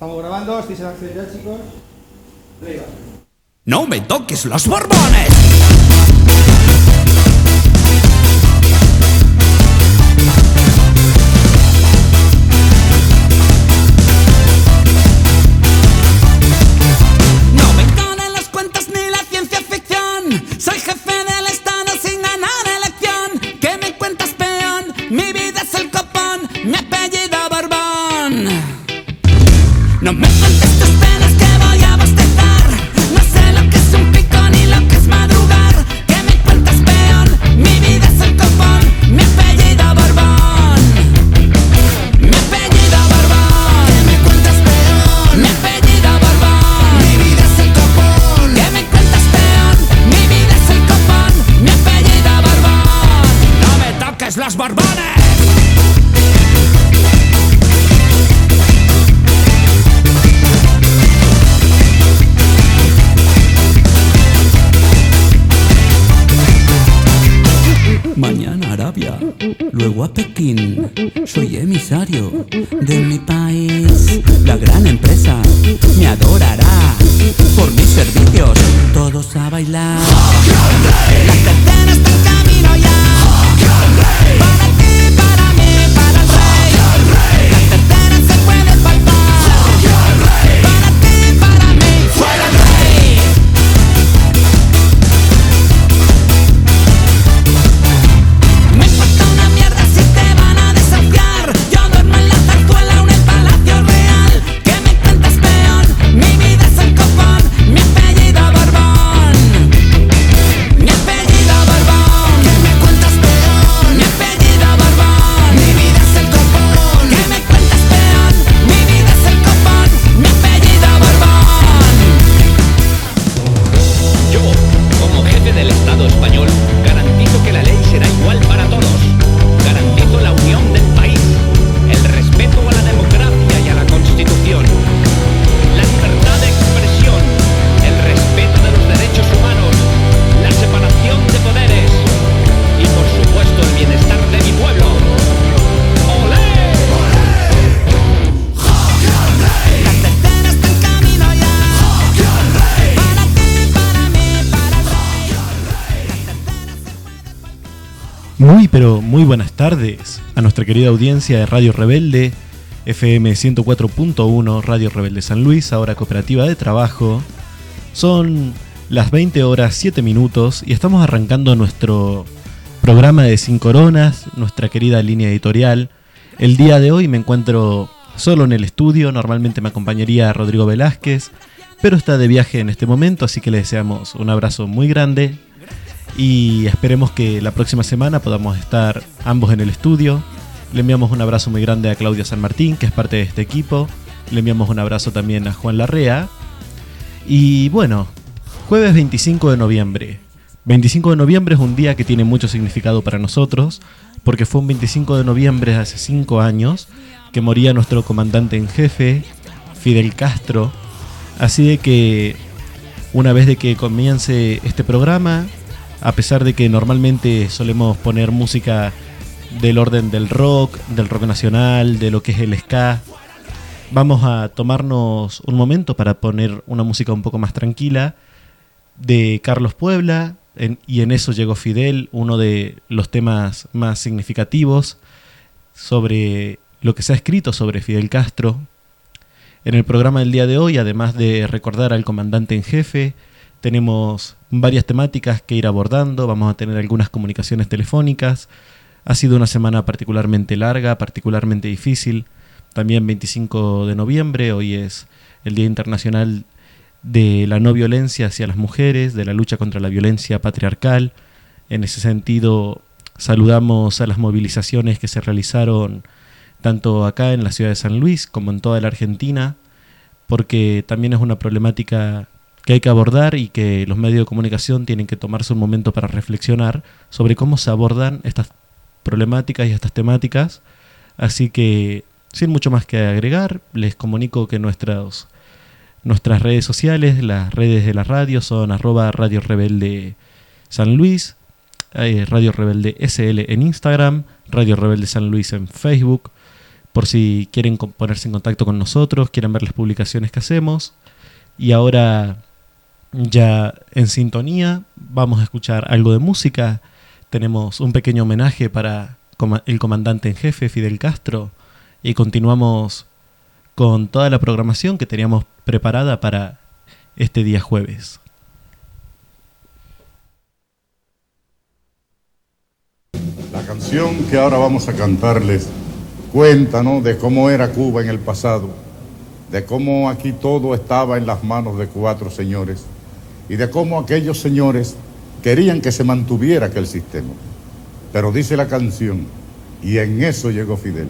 Estamos grabando, estáis en ya, chicos. ¡No me toques los borbones! Muy buenas tardes a nuestra querida audiencia de Radio Rebelde, FM 104.1, Radio Rebelde San Luis, ahora cooperativa de trabajo. Son las 20 horas 7 minutos y estamos arrancando nuestro programa de Sin Coronas, nuestra querida línea editorial. El día de hoy me encuentro solo en el estudio, normalmente me acompañaría Rodrigo Velázquez, pero está de viaje en este momento, así que le deseamos un abrazo muy grande y esperemos que la próxima semana podamos estar ambos en el estudio. Le enviamos un abrazo muy grande a Claudia San Martín, que es parte de este equipo. Le enviamos un abrazo también a Juan Larrea. Y bueno, jueves 25 de noviembre. 25 de noviembre es un día que tiene mucho significado para nosotros, porque fue un 25 de noviembre hace 5 años que moría nuestro comandante en jefe, Fidel Castro. Así de que una vez de que comience este programa, a pesar de que normalmente solemos poner música del orden del rock, del rock nacional, de lo que es el ska, vamos a tomarnos un momento para poner una música un poco más tranquila de Carlos Puebla, y en eso llegó Fidel, uno de los temas más significativos sobre lo que se ha escrito sobre Fidel Castro. En el programa del día de hoy, además de recordar al comandante en jefe, tenemos varias temáticas que ir abordando, vamos a tener algunas comunicaciones telefónicas. Ha sido una semana particularmente larga, particularmente difícil. También 25 de noviembre, hoy es el Día Internacional de la No Violencia hacia las Mujeres, de la lucha contra la violencia patriarcal. En ese sentido, saludamos a las movilizaciones que se realizaron tanto acá en la ciudad de San Luis como en toda la Argentina, porque también es una problemática que hay que abordar y que los medios de comunicación tienen que tomarse un momento para reflexionar sobre cómo se abordan estas problemáticas y estas temáticas. Así que, sin mucho más que agregar, les comunico que nuestras, nuestras redes sociales, las redes de la radio, son arroba Radio Rebelde San Luis, Radio Rebelde SL en Instagram, Radio Rebelde San Luis en Facebook. por si quieren ponerse en contacto con nosotros, quieren ver las publicaciones que hacemos. Y ahora, ya en sintonía, vamos a escuchar algo de música. Tenemos un pequeño homenaje para el comandante en jefe, Fidel Castro, y continuamos con toda la programación que teníamos preparada para este día jueves. La canción que ahora vamos a cantarles cuenta ¿no? de cómo era Cuba en el pasado, de cómo aquí todo estaba en las manos de cuatro señores y de cómo aquellos señores querían que se mantuviera aquel sistema. Pero dice la canción, y en eso llegó Fidel.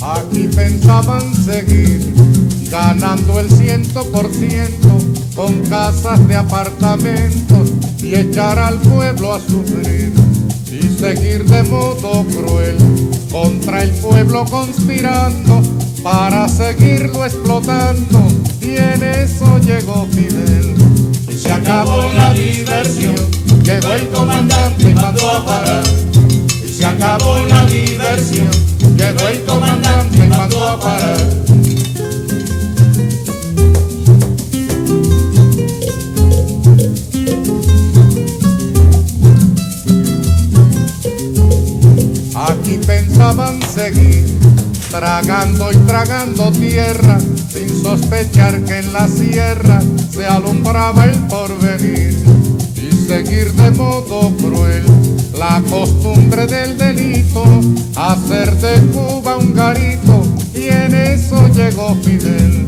Aquí pensaban seguir ganando el ciento por ciento con casas de apartamentos y echar al pueblo a sufrir y seguir de modo cruel contra el pueblo conspirando para seguirlo explotando y en eso llegó Fidel y se acabó la diversión llegó el comandante y mandó a parar y se acabó la diversión. Llegó el comandante y mandó a parar. Pensaban seguir tragando y tragando tierra sin sospechar que en la sierra se alumbraba el porvenir. Y seguir de modo cruel la costumbre del delito, hacer de Cuba un garito y en eso llegó Fidel.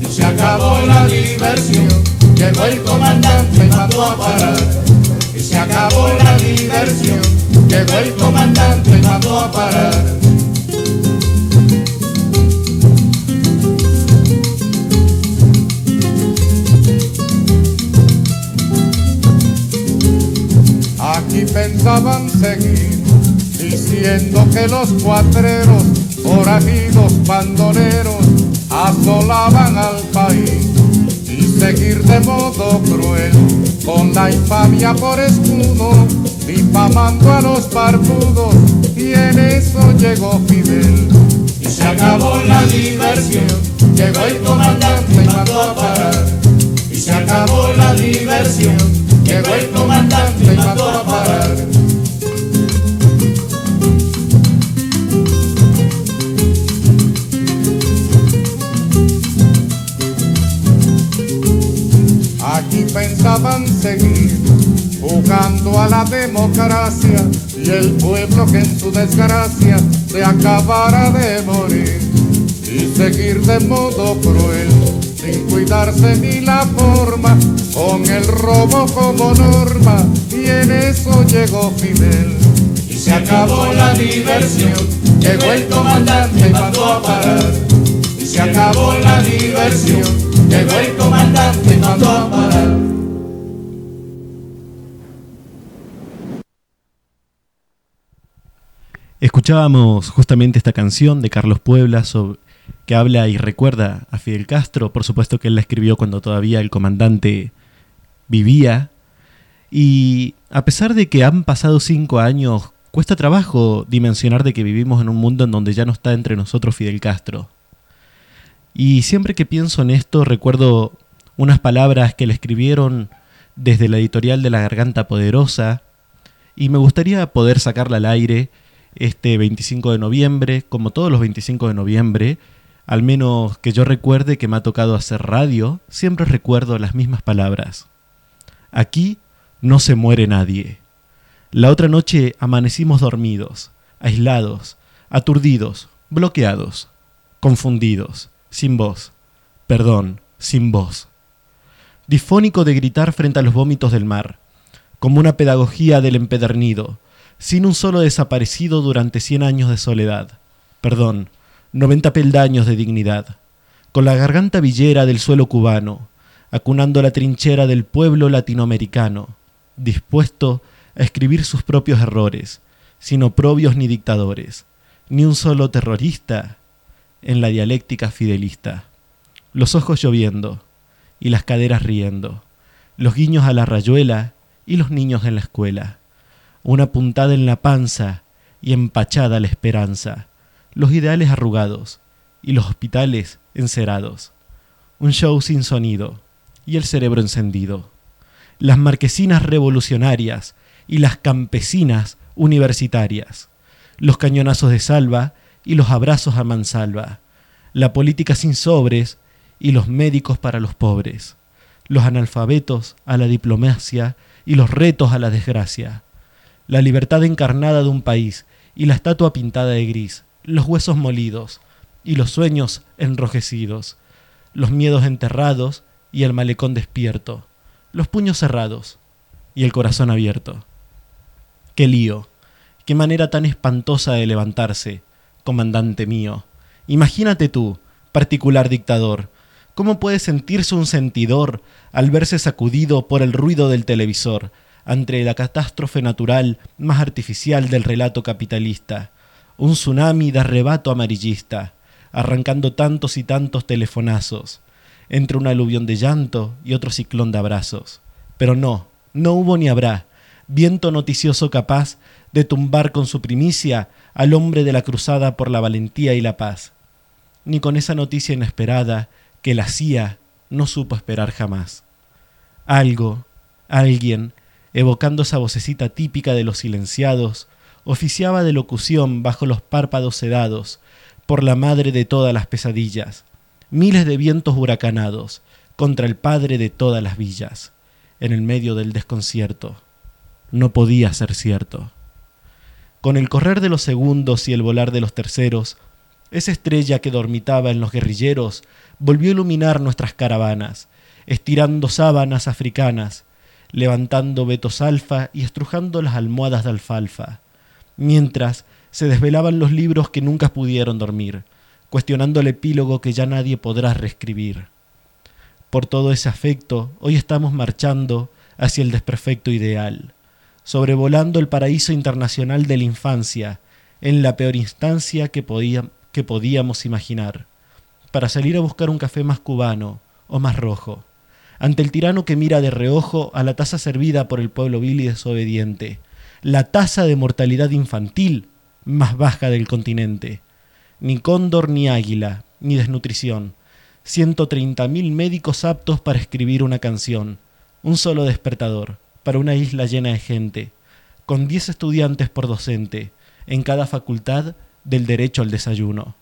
Y se acabó la diversión, llegó el comandante y mandó a parar y se acabó la diversión, llegó el comandante y mandó a parar. Aquí pensaban seguir diciendo que los cuatreros, forajidos, bandoneros, asolaban al país y seguir de modo cruel con la infamia por escudo, difamando a los barbudos y en eso llegó Fidel y se acabó la diversión, llegó el comandante y mandó a parar y se acabó la diversión, llegó el comandante y mandó a parar. Pensaban seguir jugando a la democracia y el pueblo que en su desgracia se acabara de morir y seguir de modo cruel sin cuidarse ni la forma con el robo como norma y en eso llegó Fidel. Y se acabó la diversión llegó el comandante y mandó a parar. Y se acabó la diversión llegó el comandante y mandó a parar Escuchábamos justamente esta canción de Carlos Puebla sobre- que habla y recuerda a Fidel Castro. Por supuesto que él la escribió cuando todavía el comandante vivía. Y a pesar de que han pasado cinco años, cuesta trabajo dimensionar de que vivimos en un mundo en donde ya no está entre nosotros Fidel Castro. Y siempre que pienso en esto recuerdo unas palabras que le escribieron desde la editorial de La Garganta Poderosa y me gustaría poder sacarla al aire este 25 de noviembre, como todos los 25 de noviembre, al menos que yo recuerde que me ha tocado hacer radio, siempre recuerdo las mismas palabras. Aquí no se muere nadie. La otra noche amanecimos dormidos, aislados, aturdidos, bloqueados, confundidos, sin voz, perdón, sin voz. Difónico de gritar frente a los vómitos del mar, como una pedagogía del empedernido, sin un solo desaparecido durante cien años de soledad, perdón, noventa peldaños de dignidad, con la garganta villera del suelo cubano, acunando la trinchera del pueblo latinoamericano, dispuesto a escribir sus propios errores, sin oprobios ni dictadores, ni un solo terrorista en la dialéctica fidelista. Los ojos lloviendo, y las caderas riendo, los guiños a la rayuela y los niños en la escuela, una puntada en la panza y empachada la esperanza, los ideales arrugados y los hospitales encerados, un show sin sonido y el cerebro encendido, las marquesinas revolucionarias y las campesinas universitarias, los cañonazos de salva y los abrazos a mansalva, la política sin sobres y los médicos para los pobres, los analfabetos a la diplomacia y los retos a la desgracia, la libertad encarnada de un país y la estatua pintada de gris, los huesos molidos y los sueños enrojecidos, los miedos enterrados y el malecón despierto, los puños cerrados y el corazón abierto. Qué lío, qué manera tan espantosa de levantarse, comandante mío. Imagínate tú, particular dictador, cómo puede sentirse un sentidor al verse sacudido por el ruido del televisor ante la catástrofe natural más artificial del relato capitalista, un tsunami de arrebato amarillista, arrancando tantos y tantos telefonazos, entre un aluvión de llanto y otro ciclón de abrazos. Pero no, no hubo ni habrá viento noticioso capaz de tumbar con su primicia al hombre de la cruzada por la valentía y la paz, ni con esa noticia inesperada que la CIA no supo esperar jamás. Algo, alguien, evocando esa vocecita típica de los silenciados, oficiaba de locución bajo los párpados sedados, por la madre de todas las pesadillas, miles de vientos huracanados, contra el padre de todas las villas, en el medio del desconcierto. No podía ser cierto. Con el correr de los segundos y el volar de los terceros, esa estrella que dormitaba en los guerrilleros volvió a iluminar nuestras caravanas, estirando sábanas africanas, levantando vetos alfa y estrujando las almohadas de alfalfa, mientras se desvelaban los libros que nunca pudieron dormir, cuestionando el epílogo que ya nadie podrá reescribir. Por todo ese afecto, hoy estamos marchando hacia el desperfecto ideal, sobrevolando el paraíso internacional de la infancia, en la peor instancia que, que podíamos imaginar, para salir a buscar un café más cubano o más rojo, ante el tirano que mira de reojo a la taza servida por el pueblo vil y desobediente, la tasa de mortalidad infantil más baja del continente. Ni cóndor ni águila, ni desnutrición. 130.000 médicos aptos para escribir una canción. Un solo despertador, para una isla llena de gente. Con 10 estudiantes por docente, en cada facultad del derecho al desayuno.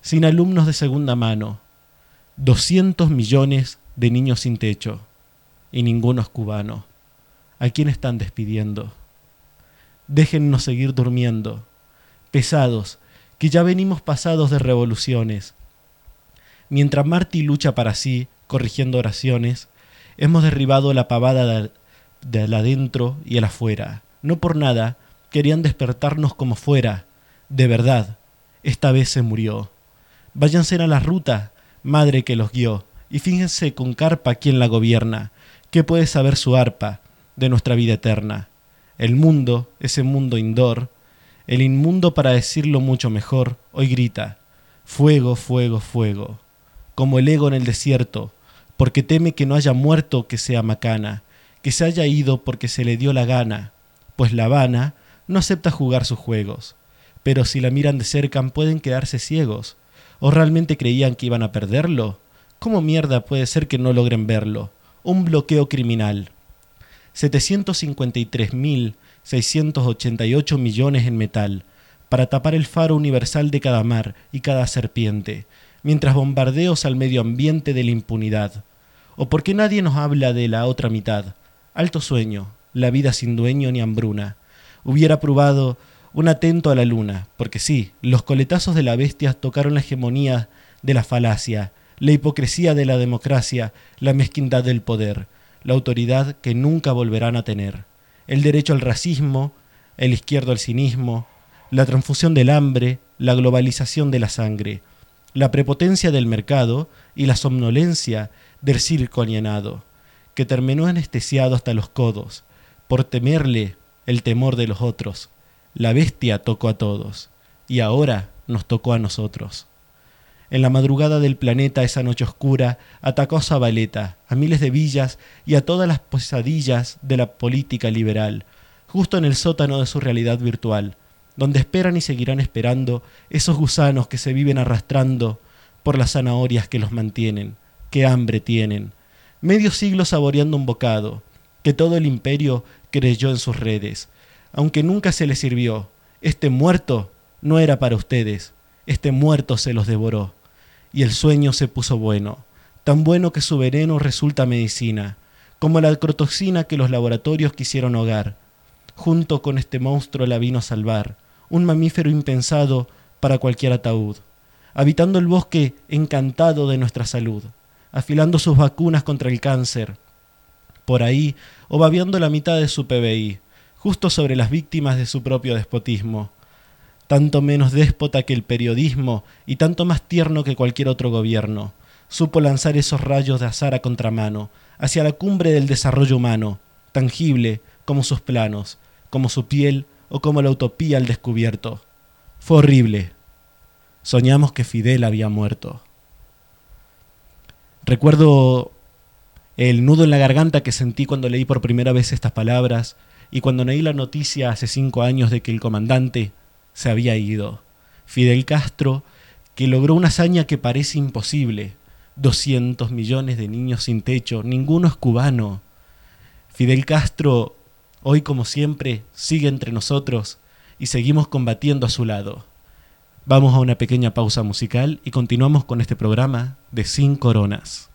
Sin alumnos de segunda mano. 200 millones de niños sin techo. Y ninguno es cubano. ¿A quién están despidiendo? déjennos seguir durmiendo, pesados, que ya venimos pasados de revoluciones. Mientras Marty lucha para sí, corrigiendo oraciones, hemos derribado la pavada de, la adentro y el afuera. No por nada querían despertarnos como fuera. De verdad, esta vez se murió. Váyanse a la ruta, madre que los guió, y fíjense con carpa quién la gobierna, qué puede saber su arpa de nuestra vida eterna. El mundo, ese mundo indoor, el inmundo para decirlo mucho mejor, hoy grita, fuego, fuego, fuego, como el ego en el desierto, porque teme que no haya muerto que sea macana, que se haya ido porque se le dio la gana, pues La Habana no acepta jugar sus juegos, pero si la miran de cerca pueden quedarse ciegos, o realmente creían que iban a perderlo, ¿cómo mierda puede ser que no logren verlo? Un bloqueo criminal. 753.688 millones en metal, para tapar el faro universal de cada mar y cada serpiente, mientras bombardeos al medio ambiente de la impunidad. ¿O por qué nadie nos habla de la otra mitad? Alto sueño, la vida sin dueño ni hambruna. Hubiera probado un atento a la luna, porque sí, los coletazos de la bestia tocaron la hegemonía de la falacia, la hipocresía de la democracia, la mezquindad del poder la autoridad que nunca volverán a tener, el derecho al racismo, el izquierdo al cinismo, la transfusión del hambre, la globalización de la sangre, la prepotencia del mercado y la somnolencia del circo alienado, que terminó anestesiado hasta los codos, por temerle el temor de los otros. La bestia tocó a todos, y ahora nos tocó a nosotros. En la madrugada del planeta, esa noche oscura, atacó a Zabaleta, a miles de villas y a todas las pesadillas de la política liberal, justo en el sótano de su realidad virtual, donde esperan y seguirán esperando esos gusanos que se viven arrastrando por las zanahorias que los mantienen, qué hambre tienen, medio siglo saboreando un bocado, que todo el imperio creyó en sus redes, aunque nunca se les sirvió, este muerto no era para ustedes, este muerto se los devoró y el sueño se puso bueno, tan bueno que su veneno resulta medicina, como la crotoxina que los laboratorios quisieron hogar. Junto con este monstruo la vino a salvar, un mamífero impensado para cualquier ataúd, habitando el bosque encantado de nuestra salud, afilando sus vacunas contra el cáncer, por ahí, o babeando la mitad de su PBI, justo sobre las víctimas de su propio despotismo tanto menos déspota que el periodismo y tanto más tierno que cualquier otro gobierno, supo lanzar esos rayos de azar a contramano, hacia la cumbre del desarrollo humano, tangible como sus planos, como su piel o como la utopía al descubierto. Fue horrible. Soñamos que Fidel había muerto. Recuerdo el nudo en la garganta que sentí cuando leí por primera vez estas palabras y cuando leí la noticia hace cinco años de que el comandante se había ido. Fidel Castro, que logró una hazaña que parece imposible. 200 millones de niños sin techo, ninguno es cubano. Fidel Castro, hoy como siempre, sigue entre nosotros y seguimos combatiendo a su lado. Vamos a una pequeña pausa musical y continuamos con este programa de Sin Coronas.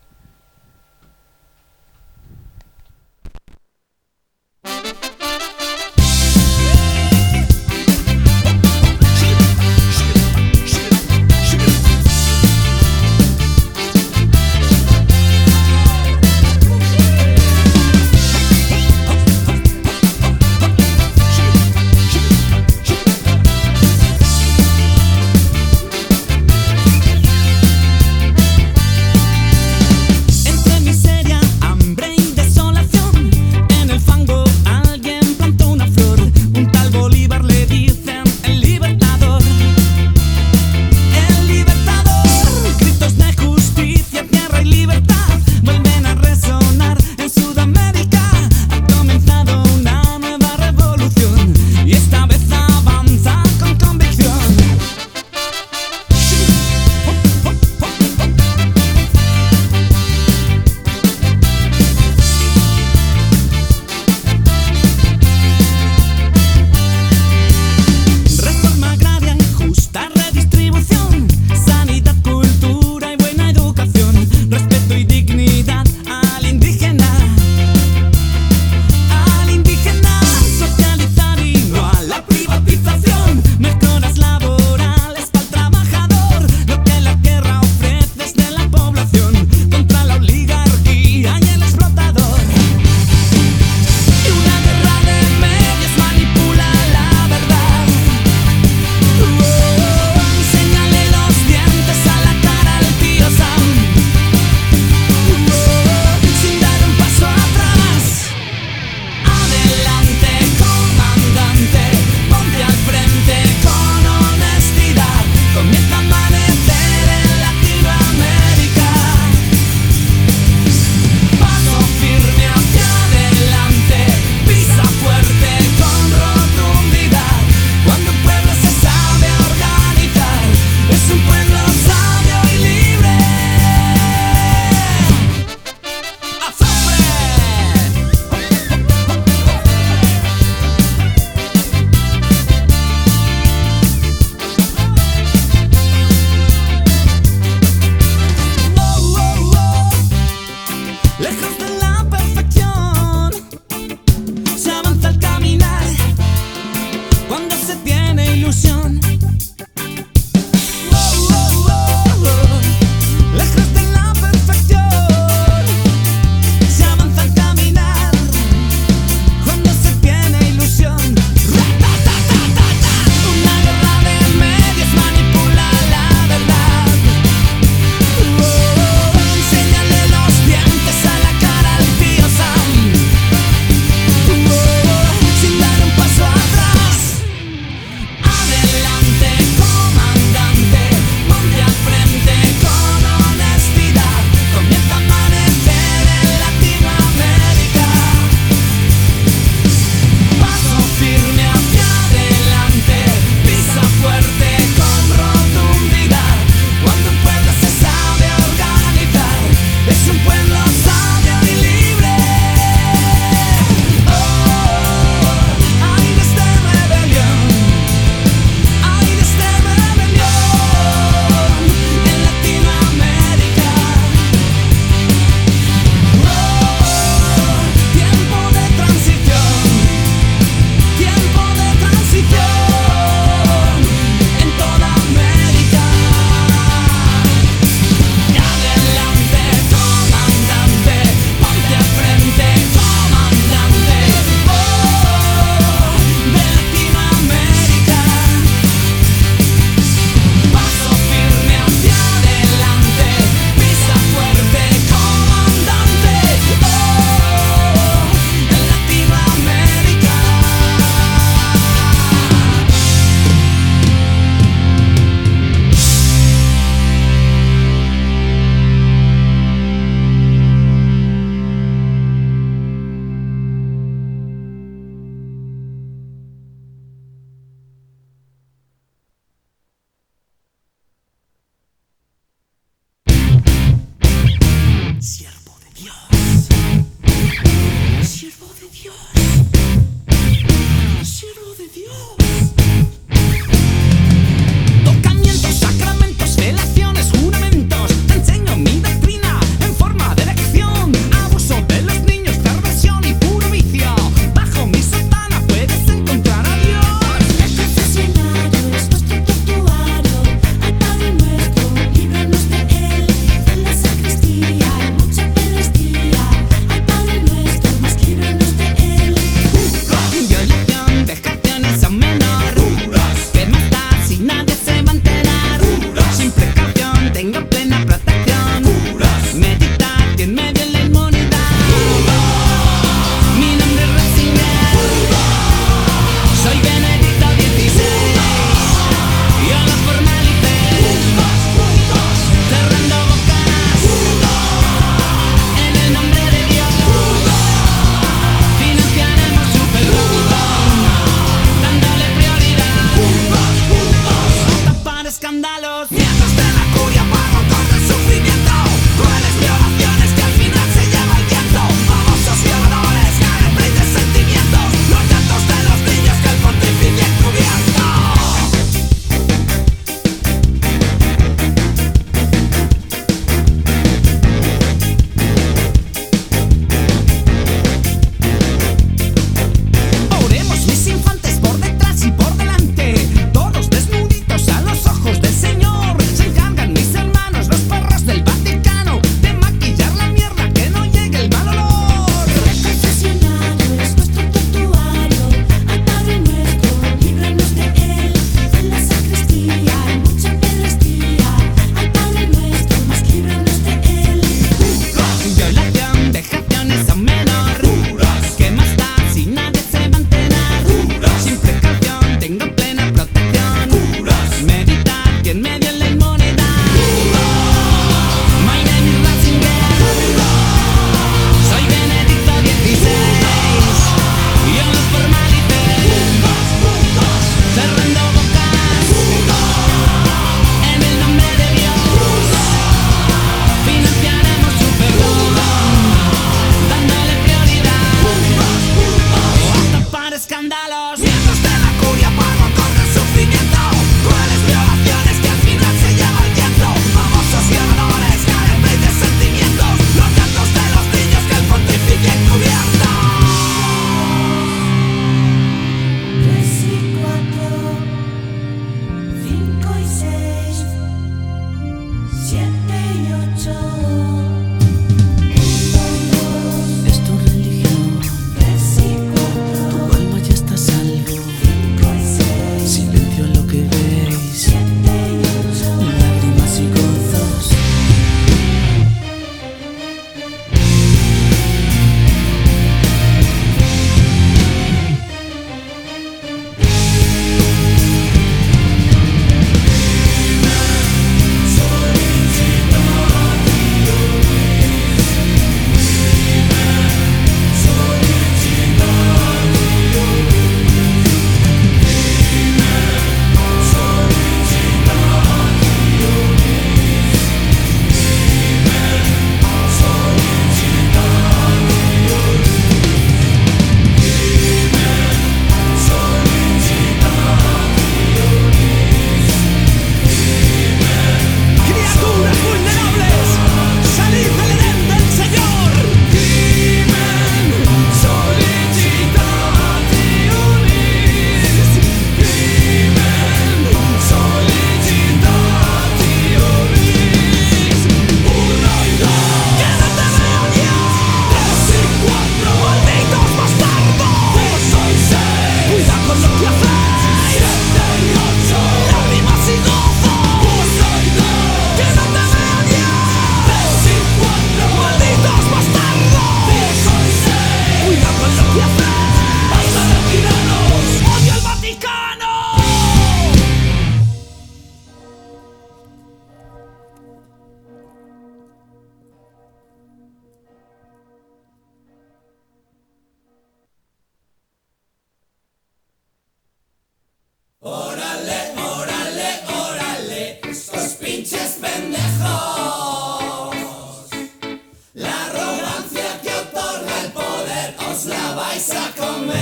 Vais a comer.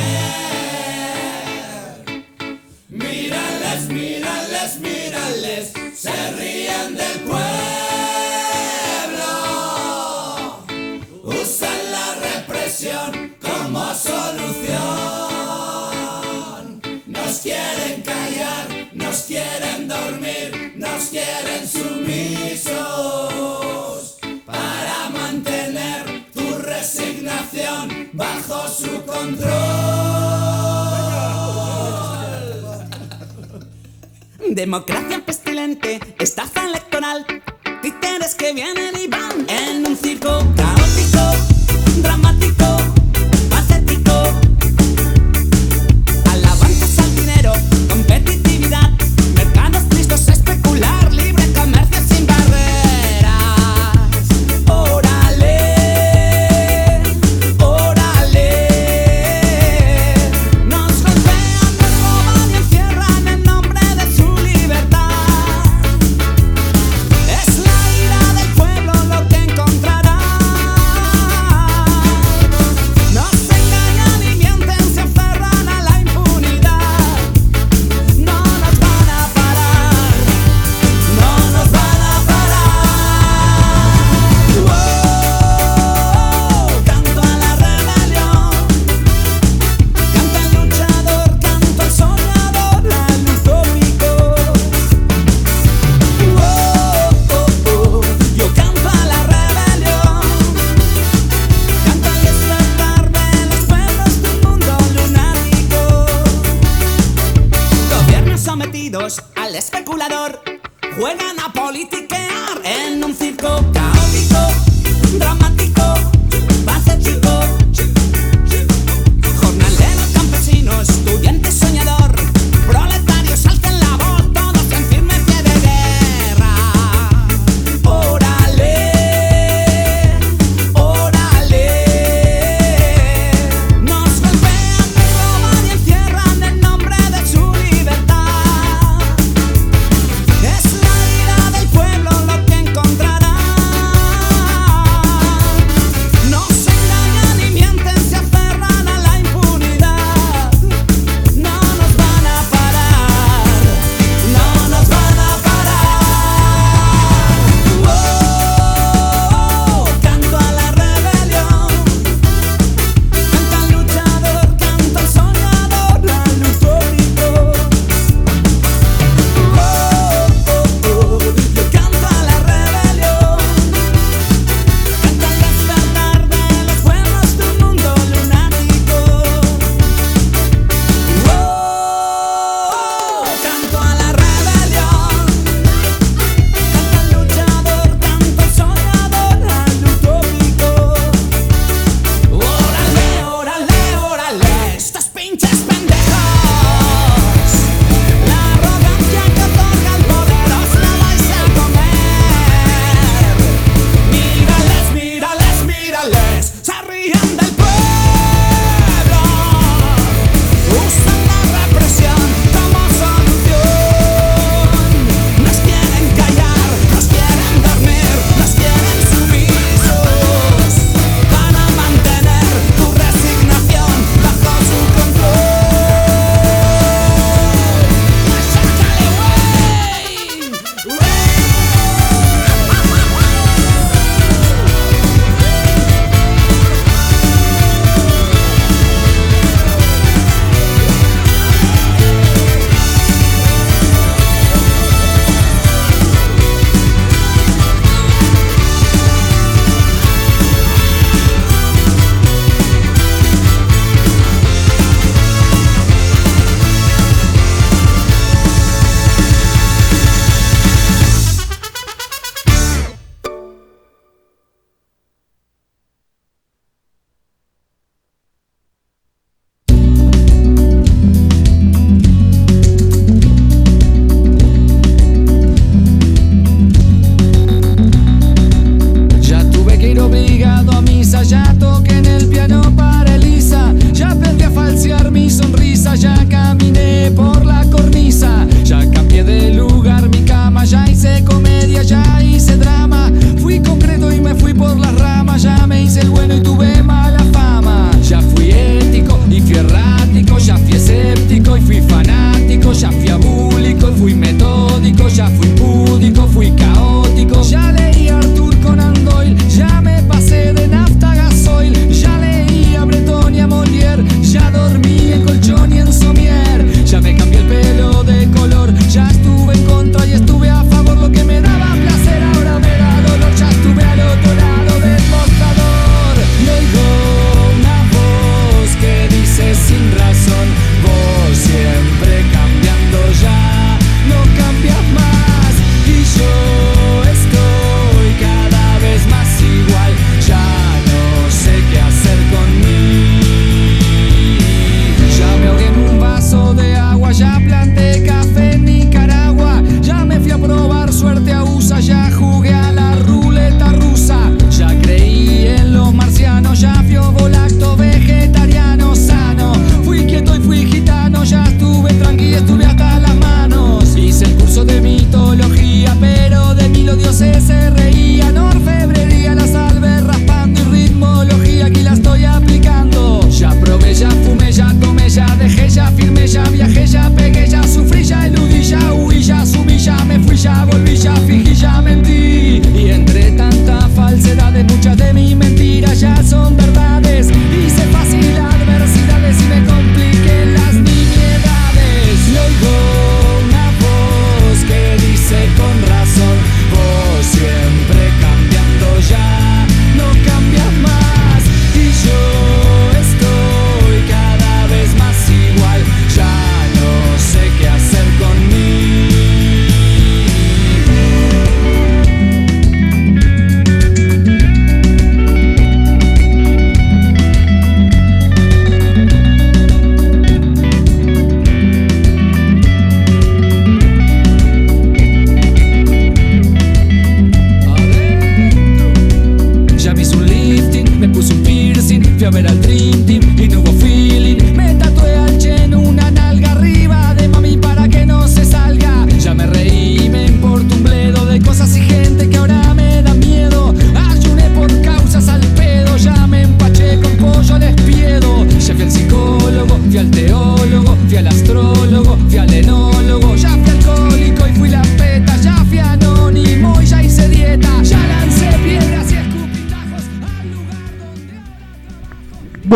Mírales, mírales, mírales, se ríen del pueblo. Usan la represión como solución. Nos quieren callar, nos quieren dormir, nos quieren sumisos para mantener tu resignación bajo su control. Democracia pestilente, estafa electoral, títeres que vienen y van en un circo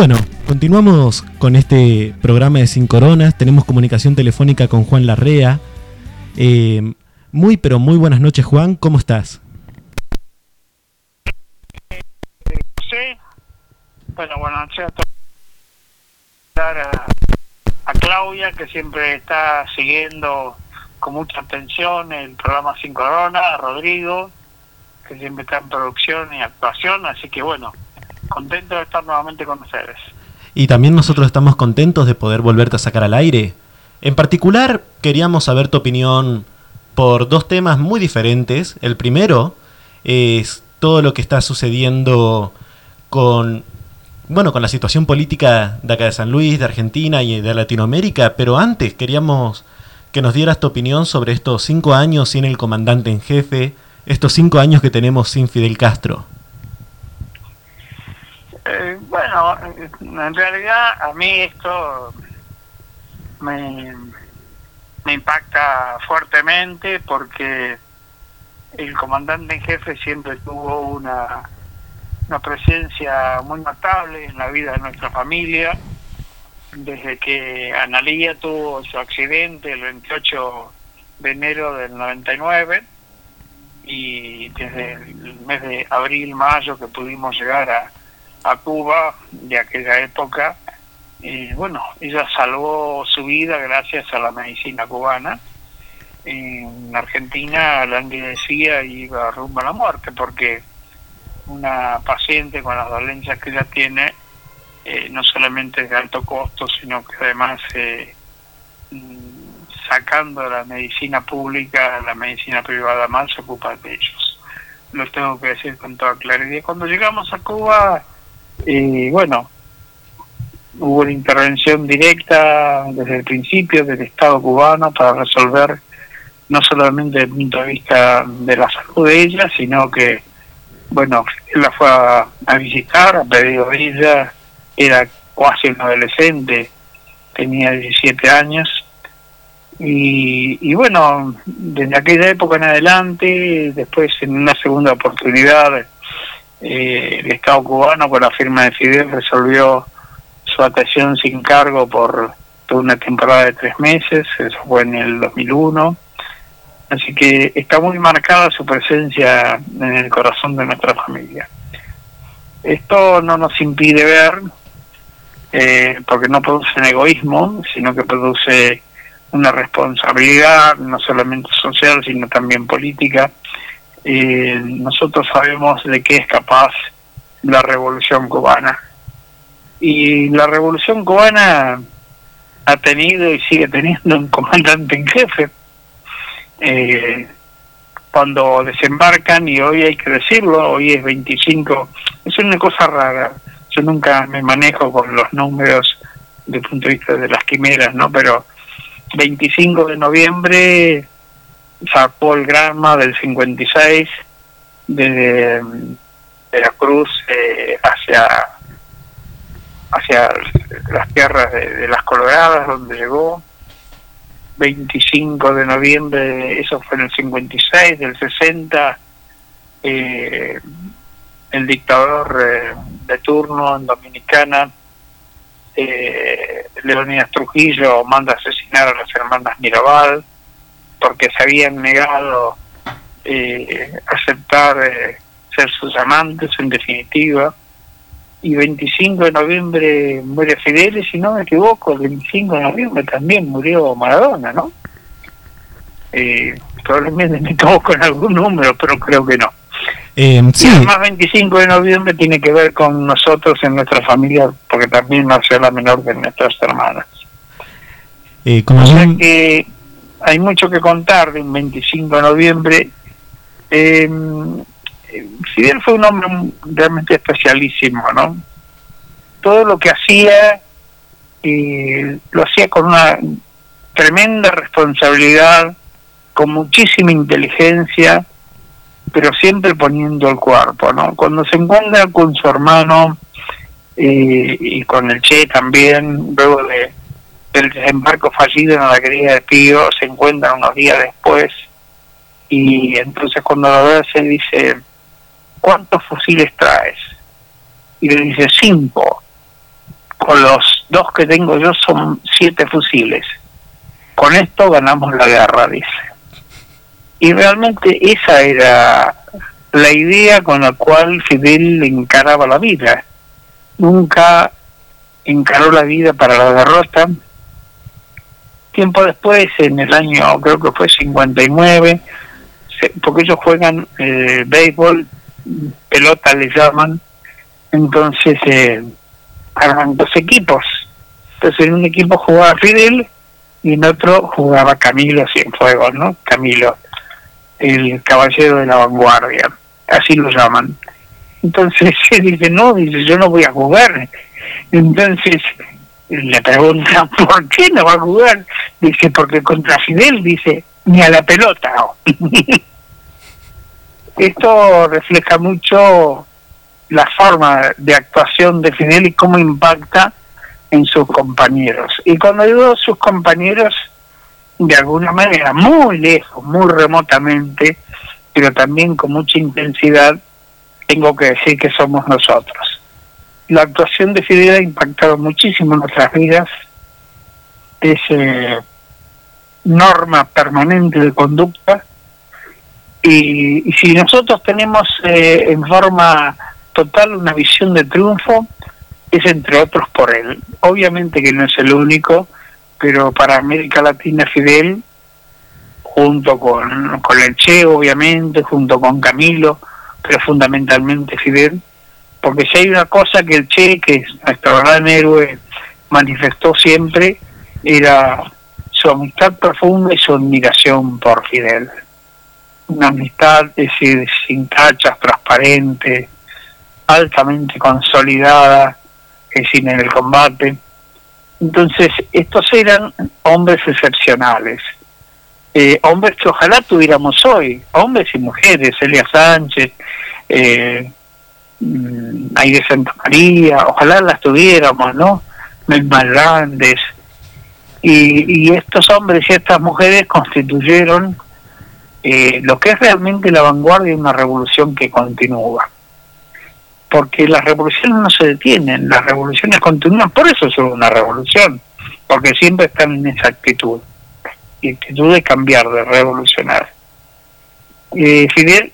Bueno, continuamos con este programa de Sin Coronas. Tenemos comunicación telefónica con Juan Larrea. Eh, muy, pero muy buenas noches, Juan. ¿Cómo estás? Sí. Bueno, buenas noches a todos. A, Claudia, que siempre está siguiendo con mucha atención el programa Sin Corona, a Rodrigo, que siempre está en producción y actuación, así que bueno, contento de estar nuevamente con ustedes. Y también nosotros estamos contentos de poder volverte a sacar al aire. En particular, queríamos saber tu opinión por dos temas muy diferentes. El primero es todo lo que está sucediendo con bueno, con la situación política de acá de San Luis, de Argentina y de Latinoamérica, pero antes queríamos que nos dieras tu opinión sobre estos cinco años sin el comandante en jefe, estos cinco años que tenemos sin Fidel Castro. Eh, bueno, en realidad a mí esto me, impacta fuertemente porque el comandante en jefe siempre tuvo una, una presencia muy notable en la vida de nuestra familia. Desde que Analía tuvo su accidente el 28 de enero del 99 y desde el mes de abril, mayo que pudimos llegar a, a Cuba de aquella época, eh, bueno, ella salvó su vida gracias a la medicina cubana. En Argentina la decía iba rumbo a la muerte porque una paciente con las dolencias que ella tiene eh, no solamente es de alto costo, sino que además eh, mm, sacando la medicina pública, la medicina privada mal se ocupa de ellos. Lo tengo que decir con toda claridad. Cuando llegamos a Cuba, eh, bueno, hubo una intervención directa desde el principio del Estado cubano para resolver no solamente desde el punto de vista de la salud de ella, sino que, bueno, él la fue a, visitar, a pedido de era casi un adolescente, tenía 17 años, y, y bueno, desde aquella época en adelante, después en una segunda oportunidad, eh, el Estado cubano con la firma de Fidel resolvió su atención sin cargo por una temporada de tres meses, eso fue en el 2001. Así que está muy marcada su presencia en el corazón de nuestra familia. Esto no nos impide ver, eh, porque no produce un egoísmo, sino que produce una responsabilidad, no solamente social, sino también política. Eh, nosotros sabemos de qué es capaz la revolución cubana. Y la revolución cubana ha tenido y sigue teniendo un comandante en jefe. Eh, cuando desembarcan, y hoy hay que decirlo, hoy es 25, es una cosa rara. Yo nunca me manejo con los números desde el punto de vista de las quimeras, ¿no? Pero 25 de noviembre sacó el Granma del 56 desde mm, Veracruz eh, hacia hacia las tierras de, de, las Coloradas donde llegó. 25 de noviembre eso fue en el 56 del 60 eh, el dictador eh, de turno en Dominicana eh, Leonidas Trujillo manda asesinar a las hermanas Mirabal porque se habían negado eh, aceptar eh, ser sus amantes en definitiva. Y 25 de noviembre muere Fidel, y si no me equivoco, el 25 de noviembre también murió Maradona, ¿no? Eh, probablemente me equivoco en algún número, pero creo que no. Eh, sí. Y además 25 de noviembre tiene que ver con nosotros en nuestra familia, porque también nació la menor de nuestras hermanas. Eh, como O sea bien- que hay mucho que contar de un 25 de noviembre. Eh, fue un hombre realmente especialísimo, ¿no? todo lo que hacía eh, lo hacía con una tremenda responsabilidad, con muchísima inteligencia, pero siempre poniendo el cuerpo, ¿no? Cuando se encuentra con su hermano eh, y con el Che también, luego de, del desembarco fallido en la querida de Pío, se encuentran unos días después y entonces cuando lo ve se dice, ¿cuántos fusiles traes? Y le dice, cinco. Con los dos que tengo yo son siete fusiles. Con esto ganamos la guerra, dice. Y realmente esa era la idea con la cual Fidel encaraba la vida. Nunca encaró la vida para la derrota. Tiempo después, en el año, creo que fue 59, se- porque ellos juegan eh, béisbol, pelota le llaman, entonces eh, arman dos equipos. Entonces en un equipo jugaba Fidel y en otro jugaba Camilo Cienfuegos, ¿no? Camilo, el caballero de la vanguardia, así lo llaman. Entonces él dice, no, dice, yo no voy a jugar. Entonces le preguntan, ¿por qué no va a jugar? Dice, porque contra Fidel, dice, ni a la pelota. Esto refleja mucho la forma de actuación de Fidel y cómo impacta en sus compañeros. Y cuando digo sus compañeros, de alguna manera, muy lejos, muy remotamente, pero también con mucha intensidad, tengo que decir que somos nosotros. La actuación de Fidel ha impactado muchísimo en nuestras vidas, es eh, norma permanente de conducta, y, y si nosotros tenemos eh, en forma total una visión de triunfo, es entre otros por él. Obviamente que no es el único, pero para América Latina Fidel, junto con, con el Che, obviamente, junto con Camilo, pero fundamentalmente Fidel, porque si hay una cosa que el Che, que es nuestro gran héroe, manifestó siempre, era su amistad profunda y su admiración por Fidel. Una amistad, es decir, sin tachas, transparente, altamente consolidada, es decir, en el combate. Entonces, estos eran hombres excepcionales, eh, hombres que ojalá tuviéramos hoy, hombres y mujeres, Elia Sánchez, eh, mm, Aire Santa María, ojalá las tuviéramos, ¿no? Melma Grandes. Y, y estos hombres y estas mujeres constituyeron eh, lo que es realmente la vanguardia de una revolución que continúa porque las revoluciones no se detienen, las revoluciones continúan, por eso son una revolución, porque siempre están en esa actitud, y actitud de cambiar, de revolucionar. Eh, Fidel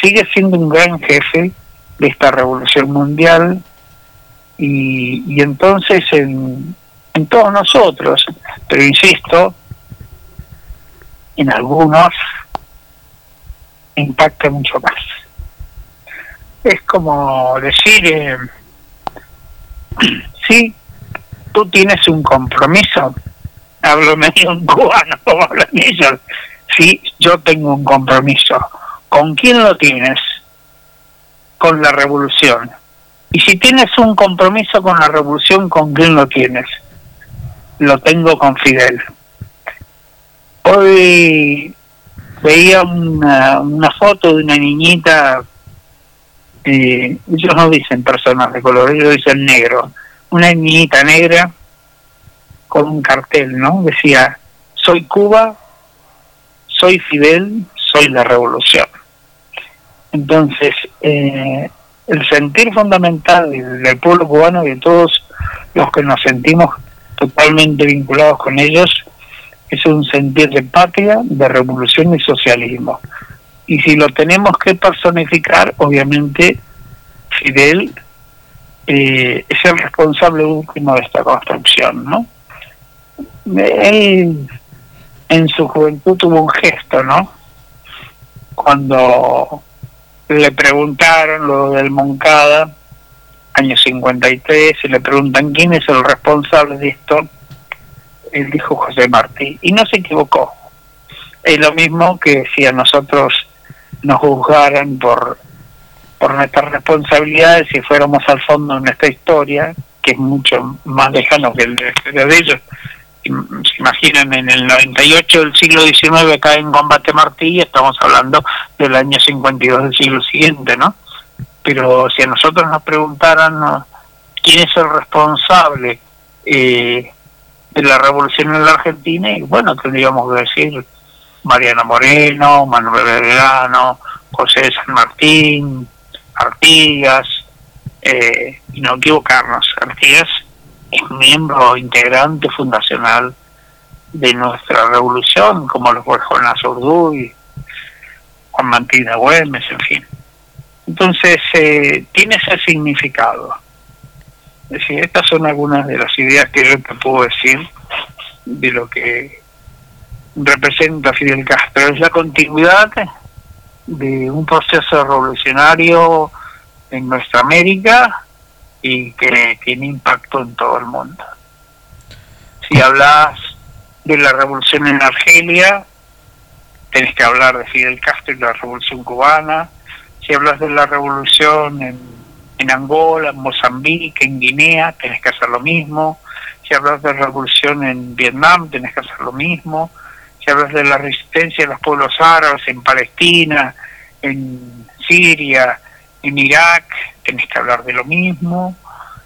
sigue siendo un gran jefe de esta revolución mundial, y, y entonces en, en todos nosotros, pero insisto, en algunos impacta mucho más es como decir, eh, sí, tú tienes un compromiso, hablo medio en cubano, como hablan ellos, sí, yo tengo un compromiso. ¿Con quién lo tienes? Con la revolución. Y si tienes un compromiso con la revolución, ¿con quién lo tienes? Lo tengo con Fidel. Hoy veía una, una foto de una niñita ellos no dicen personas de color, ellos dicen negro. Una niñita negra con un cartel, ¿no? Decía, soy Cuba, soy Fidel, soy la revolución. Entonces, eh, el sentir fundamental del, pueblo cubano y de todos los que nos sentimos totalmente vinculados con ellos es un sentir de patria, de revolución y socialismo y si lo tenemos que personificar, obviamente Fidel eh, es el responsable último de esta construcción, ¿no? Él en su juventud tuvo un gesto, ¿no? Cuando le preguntaron lo del Moncada, año 53, y le preguntan quién es el responsable de esto, él dijo José Martí, y no se equivocó. Es lo mismo que si a nosotros nos juzgaran por, por nuestras responsabilidades si fuéramos al fondo de nuestra historia, que es mucho más lejano que el de, que el de ellos. Se imaginan en el 98 del siglo XIX acá en Combate Martí y estamos hablando del año 52 del siglo siguiente, ¿no? Pero si a nosotros nos preguntaran quién es el responsable eh, de la revolución en la Argentina, y bueno, tendríamos que decir Mariano Moreno, Manuel Belgrano, José de San Martín, Artigas, eh, y no equivocarnos, Artigas es miembro integrante fundacional de nuestra revolución, como lo fue Jonás Urduy, Juan Mantina Güemes, en fin. Entonces, eh, tiene ese significado. Es decir, estas son algunas de las ideas que yo te puedo decir de lo que representa Fidel Castro. Es la continuidad de un proceso revolucionario en nuestra América y que tiene impacto en todo el mundo. Si hablas de la revolución en Argelia, tenés que hablar de Fidel Castro y la revolución cubana. Si hablas de la revolución en, Angola, en Mozambique, en Guinea, tenés que hacer lo mismo. Si hablas de la revolución en Vietnam, tenés que hacer lo mismo. Si hablas de la resistencia de los pueblos árabes en Palestina, en Siria, en Irak, tenés que hablar de lo mismo.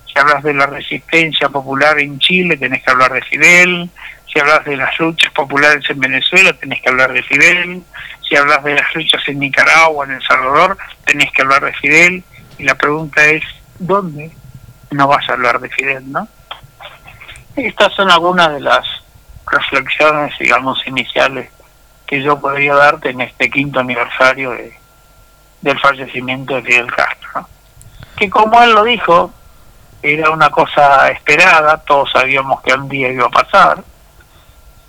Si hablas de la resistencia popular en Chile, tenés que hablar de Fidel. Si hablas de las luchas populares en Venezuela, tenés que hablar de Fidel. Si hablas de las luchas en Nicaragua, en El Salvador, tenés que hablar de Fidel. Y la pregunta es, ¿dónde no vas a hablar de Fidel, no? Estas son algunas de las reflexiones, digamos, iniciales que yo podría darte en este quinto aniversario de, del fallecimiento de Fidel Castro. Que como él lo dijo, era una cosa esperada, todos sabíamos que un día iba a pasar.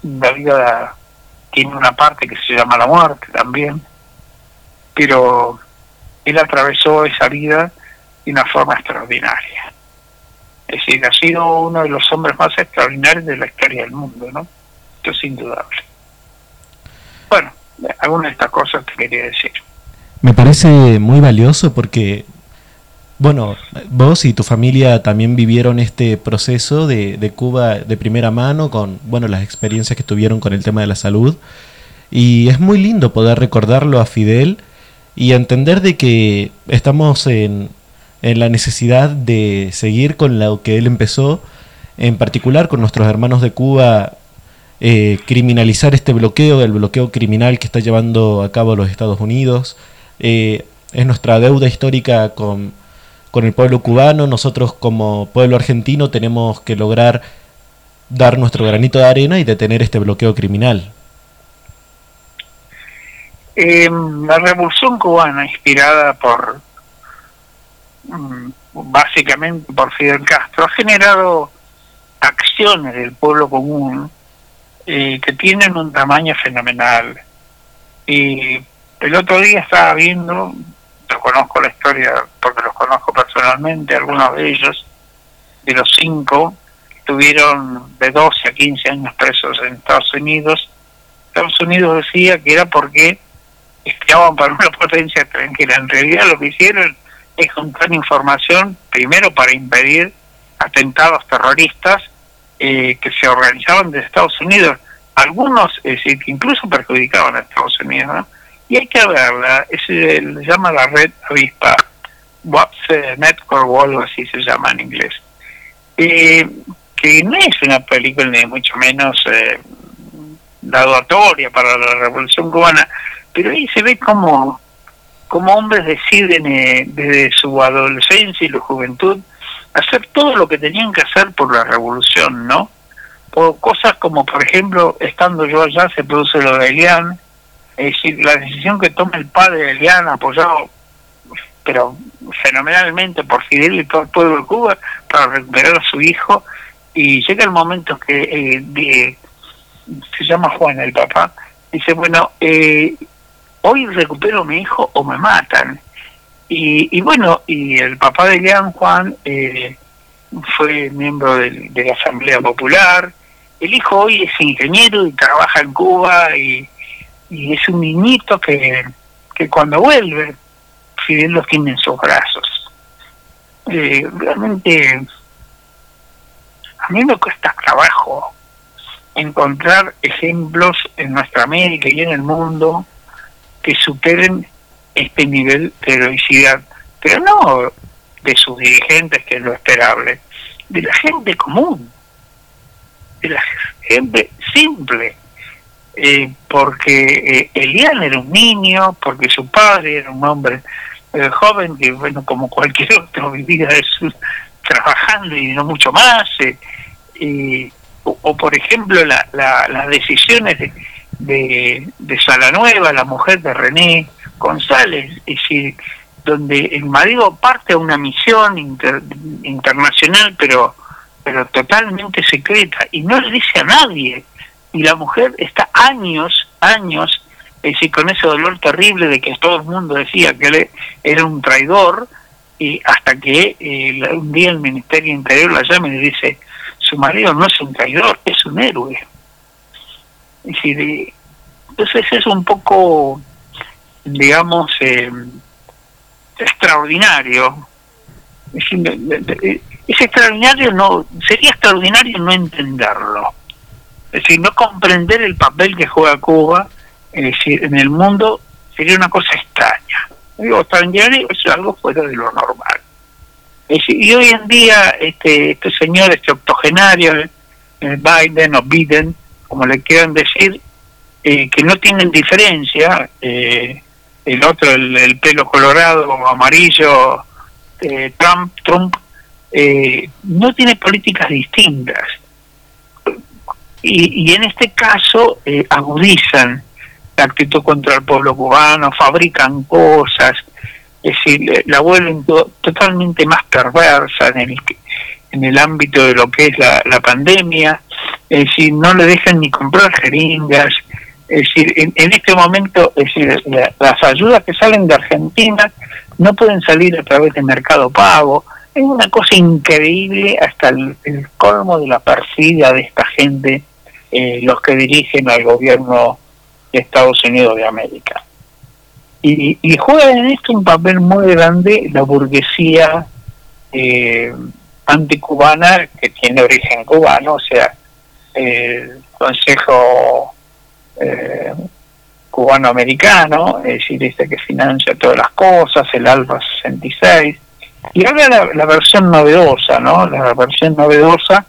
La vida tiene una parte que se llama la muerte también, pero él atravesó esa vida de una forma extraordinaria. Es decir, ha sido uno de los hombres más extraordinarios de la historia del mundo, ¿no? Esto es indudable. Bueno, alguna de estas cosas te quería decir. Me parece muy valioso porque, bueno, vos y tu familia también vivieron este proceso de, Cuba de primera mano con, bueno, las experiencias que tuvieron con el tema de la salud. Y es muy lindo poder recordarlo a Fidel y entender de que estamos en, en la necesidad de seguir con lo que él empezó, en particular con nuestros hermanos de Cuba, eh, criminalizar este bloqueo, el bloqueo criminal que está llevando a cabo los Estados Unidos. Eh, es nuestra deuda histórica con, con el pueblo cubano. Nosotros como pueblo argentino tenemos que lograr dar nuestro granito de arena y detener este bloqueo criminal. Eh, la revolución cubana, inspirada por mm, básicamente por Fidel Castro, ha generado acciones del pueblo común eh, que tienen un tamaño fenomenal. Y el otro día estaba viendo, yo conozco la historia porque los conozco personalmente, algunos de ellos, de los cinco, estuvieron de 12 a 15 años presos en Estados Unidos. Estados Unidos decía que era porque espiaban para una potencia extranjera. En realidad lo que hicieron es juntar información, primero para impedir atentados terroristas eh, que se organizaban desde Estados Unidos. Algunos, es decir, que incluso perjudicaban a Estados Unidos. ¿no? Y hay que verla, es, se le llama la red avispa, Network algo así se llama en inglés. Eh, que no es una película ni mucho menos eh, para la revolución cubana, pero ahí se ve como, como hombres deciden eh, desde su adolescencia y la juventud hacer todo lo que tenían que hacer por la revolución, ¿no? Por cosas como, por ejemplo, estando yo allá, se produce lo de Elian, es decir, la decisión que toma el padre de Elian, apoyado, pero fenomenalmente por Fidel y todo el pueblo de Cuba, para recuperar a su hijo, y llega el momento que eh, de- se llama Juan, el papá, dice, bueno, eh, hoy recupero a mi hijo o me matan. Y, y bueno, y el papá de Leán, Juan, eh, fue miembro del- de, la Asamblea Popular. El hijo hoy es ingeniero y trabaja en Cuba y, y es un niñito que, que cuando vuelve, Fidel los tiene en sus brazos. Eh, realmente a mí me cuesta trabajo encontrar ejemplos en nuestra América y en el mundo que superen este nivel de heroicidad, pero no de sus dirigentes, que es lo esperable, de la gente común, de la gente simple, eh, porque eh, Elian era un niño, porque su padre era un hombre eh, joven que, bueno, como cualquier otro, vivía de su- trabajando y no mucho más, eh, o, por ejemplo la- la- las decisiones de, de, de Salanueva, la mujer de René González, es donde el marido parte a una misión inter- internacional, pero pero totalmente secreta, y no le dice a nadie, y la mujer está años, años, es decir, con ese dolor terrible de que todo el mundo decía que él era un traidor, y hasta que eh, un día el Ministerio Interior la llama y le dice, su marido no es un traidor, es un héroe. Es eh, entonces es un poco, digamos, eh, extraordinario. Es, de- es extraordinario, no sería extraordinario no entenderlo. Es decir, no comprender el papel que juega Cuba en el mundo sería una cosa extraña. Digo, extraordinario es algo fuera de lo normal. Y hoy en día este, este señor, este octogenario, eh, Biden o Biden, como le quieran decir, eh, que no tienen diferencia, eh, el otro, el, el pelo colorado o amarillo, eh, Trump, Trump eh, no tiene políticas distintas. Y, y en este caso eh, agudizan la actitud contra el pueblo cubano, fabrican cosas, es decir, la vuelven to- totalmente más perversa en el, en el ámbito de lo que es la, pandemia, es decir, no le dejan ni comprar jeringas, es decir, en, en este momento, es decir, la- las ayudas que salen de Argentina no pueden salir a través de Mercado Pago, es una cosa increíble hasta el, el colmo de la perfidia de esta gente, eh, los que dirigen al gobierno de Estados Unidos de América. Y, y juega en esto un papel muy grande la burguesía eh, anticubana que tiene origen cubano, o sea, el Consejo eh, cubano-americano, es decir, este que financia todas las cosas, el Alfa 66, y ahora la, la versión novedosa, ¿no? La versión novedosa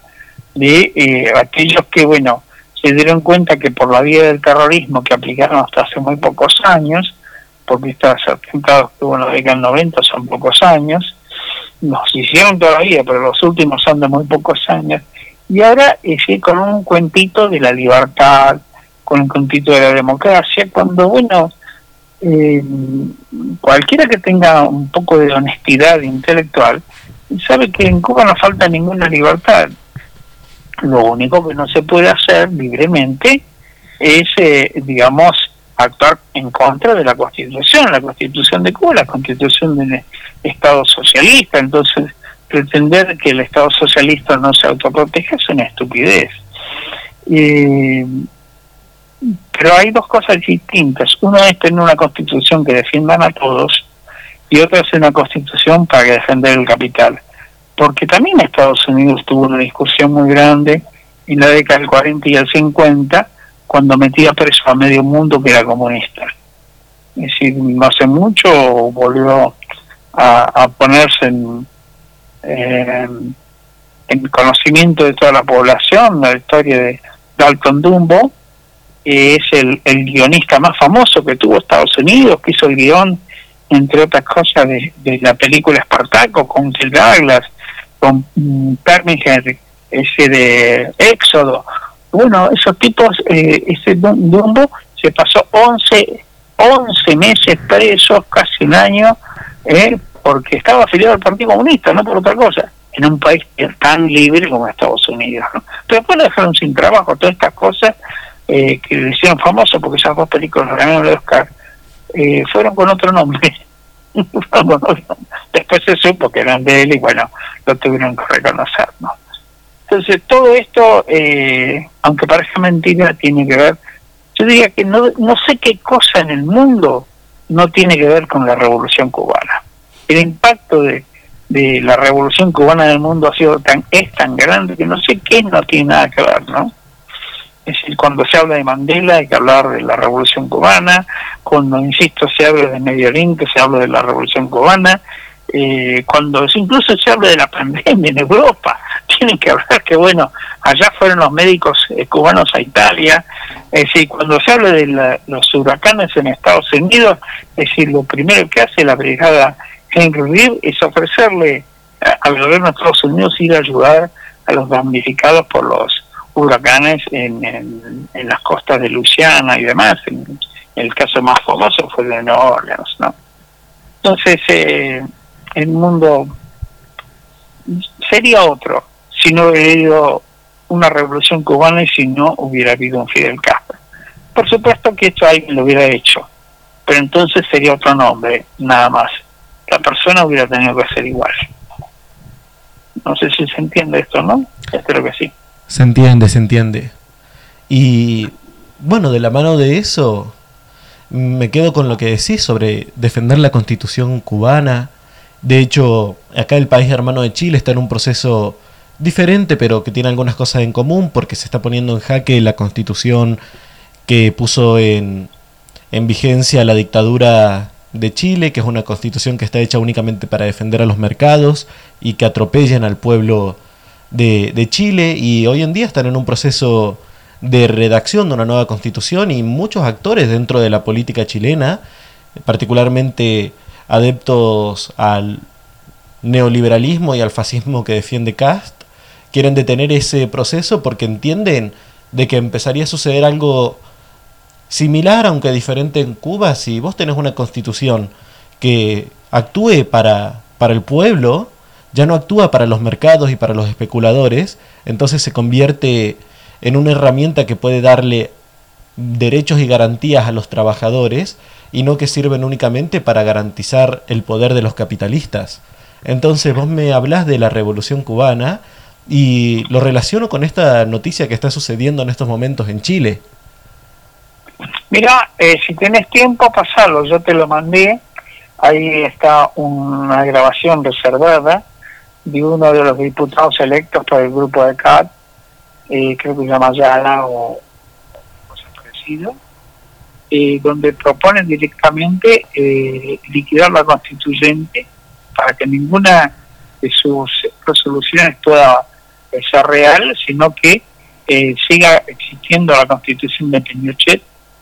de eh, aquellos que, bueno, se dieron cuenta que por la vía del terrorismo que aplicaron hasta hace muy pocos años, porque estos atentados que hubo en la década del 90 son pocos años, nos hicieron todavía, pero los últimos son de muy pocos años, y ahora eh, sí, con un cuentito de la libertad, con un cuentito de la democracia, cuando, bueno, eh, cualquiera que tenga un poco de honestidad intelectual sabe que en Cuba no falta ninguna libertad. Lo único que no se puede hacer libremente es, eh, digamos, actuar en contra de la Constitución, la Constitución de Cuba, la Constitución del Estado socialista. Entonces, pretender que el Estado socialista no se autoproteja es una estupidez. Eh, pero hay dos cosas distintas. Una es tener una constitución que defiendan a todos y otra es una constitución para defender el capital. Porque también Estados Unidos tuvo una discusión muy grande en la década del 40 y el 50 cuando metía preso a medio mundo que era comunista. Es decir, no hace mucho volvió a, ponerse en, en, en conocimiento de toda la población la historia de Dalton Dumbo, que es el, guionista más famoso que tuvo Estados Unidos, que hizo el guion, entre otras cosas, de, la película Espartaco, con Phil Douglas, con mm, Perminger, ese de Éxodo. Bueno, esos tipos, eh, ese Dum- Dumbo se pasó 11, 11 meses presos, casi un año, eh, porque estaba afiliado al Partido Comunista, no por otra cosa, en un país tan libre como Estados Unidos. Pero después lo dejaron sin trabajo, todas estas cosas eh, que le hicieron famoso porque esas dos películas ganaron el Oscar, eh, fueron con otro nombre. Después se supo que eran de él y bueno, lo tuvieron que reconocer. ¿no? Entonces, todo esto, eh, aunque parezca mentira, tiene que ver. Yo diría que no, no sé qué cosa en el mundo no tiene que ver con la revolución cubana. El impacto de, de la revolución cubana en el mundo ha sido tan es tan grande que no sé qué no tiene nada que ver, ¿no? Es decir, cuando se habla de Mandela hay que hablar de la revolución cubana, cuando, insisto, se habla de Medio Oriente se habla de la revolución cubana, eh, cuando incluso se habla de la pandemia en Europa, tienen que hablar que, bueno, allá fueron los médicos eh, cubanos a Italia, es decir, cuando se habla de la- los huracanes en Estados Unidos, es decir, lo primero que hace la brigada Henry Reed es ofrecerle al gobierno de Estados Unidos ir a ayudar a los damnificados por los huracanes en, en- en las costas de Luisiana y demás. En- el caso más famoso fue de New Orleans, ¿no? Entonces, eh, el mundo sería otro si no hubiera habido una revolución cubana y si no hubiera habido un Fidel Castro. Por supuesto que esto alguien lo hubiera hecho, pero entonces sería otro nombre, nada más. La persona hubiera tenido que ser igual. No sé si se entiende esto, ¿no? Espero que sí. Se entiende, se entiende. Y bueno, de la mano de eso, me quedo con lo que decís sobre defender la constitución cubana. De hecho, acá el país hermano de Chile está en un proceso diferente, pero que tiene algunas cosas en común, porque se está poniendo en jaque la constitución que puso en, en vigencia la dictadura de Chile, que es una constitución que está hecha únicamente para defender a los mercados y que atropellan al pueblo de, de Chile y hoy en día están en un proceso de redacción de una nueva constitución y muchos actores dentro de la política chilena, particularmente adeptos al neoliberalismo y al fascismo que defiende Cast, quieren detener ese proceso porque entienden de que empezaría a suceder algo similar, aunque diferente en Cuba, si vos tenés una constitución que actúe para, para el pueblo, ya no actúa para los mercados y para los especuladores, entonces se convierte en una herramienta que puede darle derechos y garantías a los trabajadores y no que sirven únicamente para garantizar el poder de los capitalistas. Entonces vos me hablas de la revolución cubana y lo relaciono con esta noticia que está sucediendo en estos momentos en Chile. Mira, eh, si tenés tiempo, pasalo, yo te lo mandé. Ahí está una grabación reservada de uno de los diputados electos por el grupo de CAT, eh, creo que se llama Yala o cosa parecida, eh, donde proponen directamente eh, liquidar la constituyente para que ninguna de sus resoluciones pueda eh, ser real, sino que eh, siga existiendo la constitución de Pinochet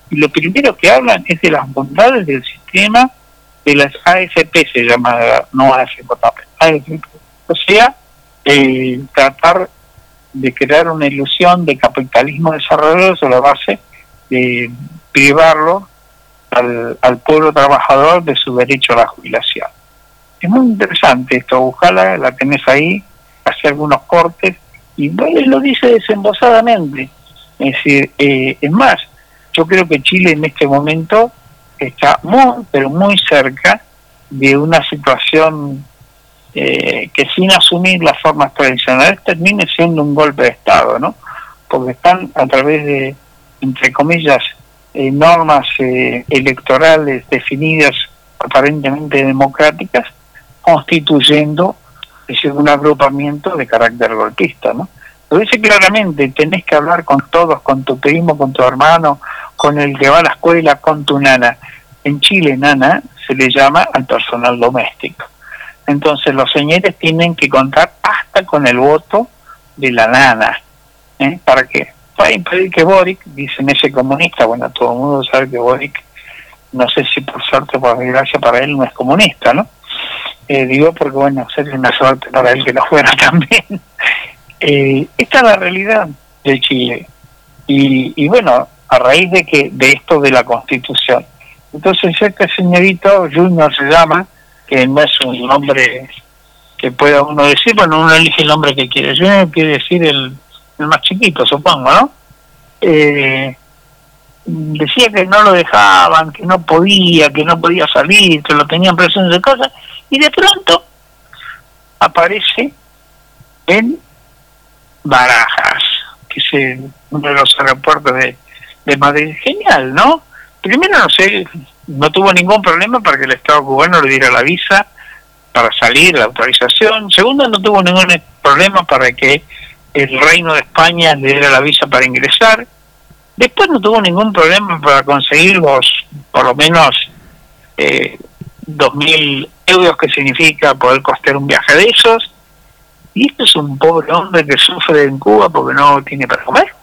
y lo primero que hablan es de las bondades del sistema de las AFP, se llama, no AFP, AFP. O sea, eh, tratar de crear una ilusión de capitalismo desarrollado sobre la base de privarlo al, al pueblo trabajador de su derecho a la jubilación. Es muy interesante esto, buscarla, la tenés ahí, hacer algunos cortes, y él lo dice desembosadamente. Es decir, eh, es más, yo creo que Chile en este momento está muy, pero muy cerca de una situación eh, que sin asumir las formas tradicionales termine siendo un golpe de Estado, ¿no? Porque están a través de, entre comillas, eh, normas eh, electorales definidas aparentemente democráticas, constituyendo es decir, un agrupamiento de carácter golpista, ¿no? Lo dice claramente, tenés que hablar con todos, con tu primo, con tu hermano, con el que va a la escuela, con tu nana. En Chile, nana se le llama al personal doméstico. Entonces los señores tienen que contar hasta con el voto de la nana. ¿eh? ¿Para qué? Para impedir que Boric, dicen ese comunista, bueno, todo el mundo sabe que Boric, no sé si por suerte o por desgracia para él no es comunista, ¿no? Eh, digo porque, bueno, sería una suerte para él que lo fuera también. eh, esta es la realidad de Chile. Y, y bueno, a raíz de que de esto de la Constitución. Entonces este señorito, Junior se llama, que no es un nombre que pueda uno decir, bueno, uno elige el nombre que quiere. Junior quiere decir el, el más chiquito, supongo, ¿no? Eh, decía que no lo dejaban, que no podía, que no podía salir, que lo tenían preso en su casa, y de pronto aparece en Barajas, que es el- uno de los aeropuertos de, de Madrid. Genial, ¿no? Primero, no sé, no tuvo ningún problema para que el Estado cubano le diera la visa para salir, la autorización. Segundo, no tuvo ningún problema para que el Reino de España le diera la visa para ingresar. Después no tuvo ningún problema para conseguir los, por lo menos, eh, 2.000 euros que significa poder costear un viaje de esos. Y este es un pobre hombre que sufre en Cuba porque no tiene para comer.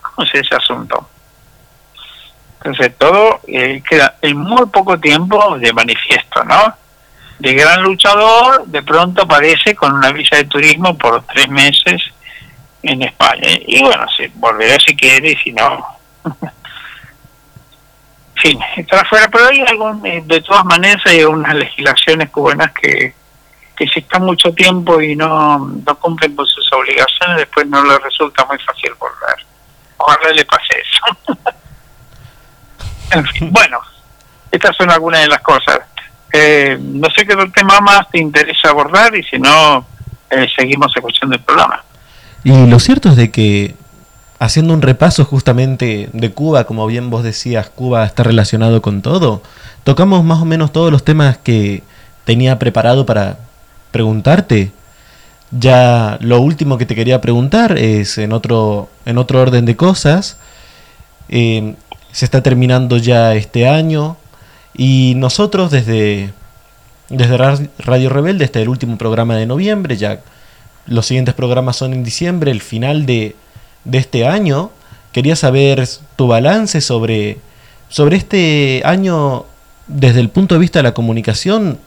¿Cómo es ese asunto? Entonces todo eh, queda en muy poco tiempo de manifiesto, ¿no? De gran luchador, de pronto aparece con una visa de turismo por tres meses en España. Y bueno, si volverá si quiere y si no. fin, estará fuera. Pero hay algún, eh, de todas maneras hay unas legislaciones cubanas que, que si están mucho tiempo y no, no cumplen con sus obligaciones, después no les resulta muy fácil volver. Ojalá le pase eso. En fin, bueno, estas son algunas de las cosas. Eh, no sé qué tema más te interesa abordar y si no, eh, seguimos escuchando el programa. Y lo cierto es de que, haciendo un repaso justamente de Cuba, como bien vos decías, Cuba está relacionado con todo, tocamos más o menos todos los temas que tenía preparado para preguntarte. Ya lo último que te quería preguntar es en otro, en otro orden de cosas. eh, se está terminando ya este año y nosotros desde, desde Ra- Radio Rebelde, este es el último programa de noviembre, ya los siguientes programas son en diciembre, el final de, de este año. Quería saber tu balance sobre, sobre este año desde el punto de vista de la comunicación.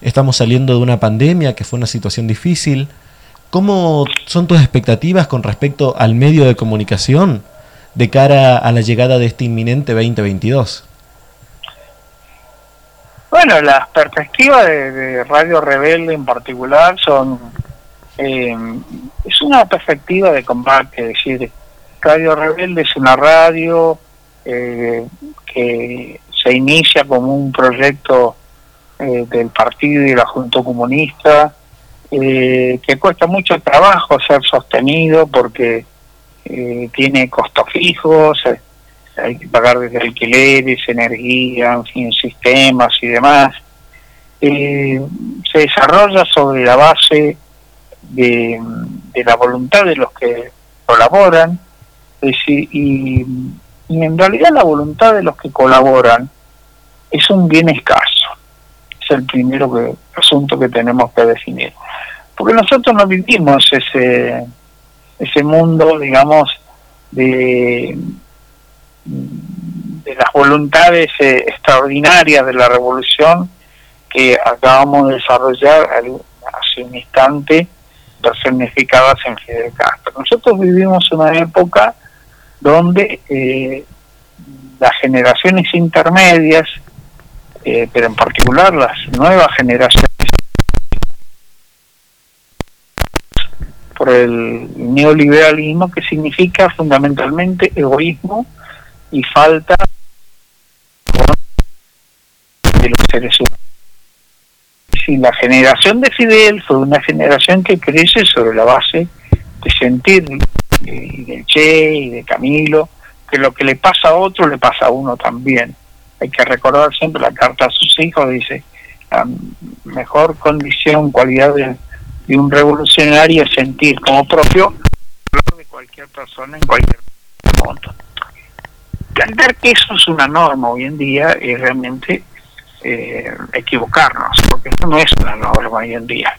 Estamos saliendo de una pandemia que fue una situación difícil. ¿Cómo son tus expectativas con respecto al medio de comunicación de cara a la llegada de este inminente 2022? Bueno, las perspectivas de, Radio Rebelde en particular son... eh, es una perspectiva de combate, es decir, Radio Rebelde es una radio eh, que se inicia como un proyecto eh, del partido y la Junta Comunista, eh, que cuesta mucho trabajo ser sostenido porque eh, tiene costos fijos, eh, hay que pagar desde alquileres, energía, sistemas y demás. Eh, se desarrolla sobre la base de, de la voluntad de los que colaboran, es y, y en realidad la voluntad de los que colaboran es un bien escaso. Es el primero que, asunto que tenemos que definir. Porque nosotros no vivimos ese, ese mundo, digamos, de, las voluntades eh, extraordinarias de la revolución que acabamos de desarrollar hace un instante, personificadas en Fidel Castro. Nosotros vivimos una época donde eh, las generaciones intermedias, eh, pero en particular las nuevas generaciones, por el neoliberalismo, que significa fundamentalmente egoísmo y falta de los seres humanos. Si la generación de Fidel fue una generación que crece sobre la base de sentir eh, y del Che y de Camilo, que lo que le pasa a otro le pasa a uno también. Hay que recordar siempre la carta a sus hijos, dice, la mejor condición, cualidad de, de un revolucionario sentir como propio de cualquier persona en cualquier punto. Entender que eso es una norma hoy en día es realmente eh, equivocarnos, porque eso no es una norma hoy en día.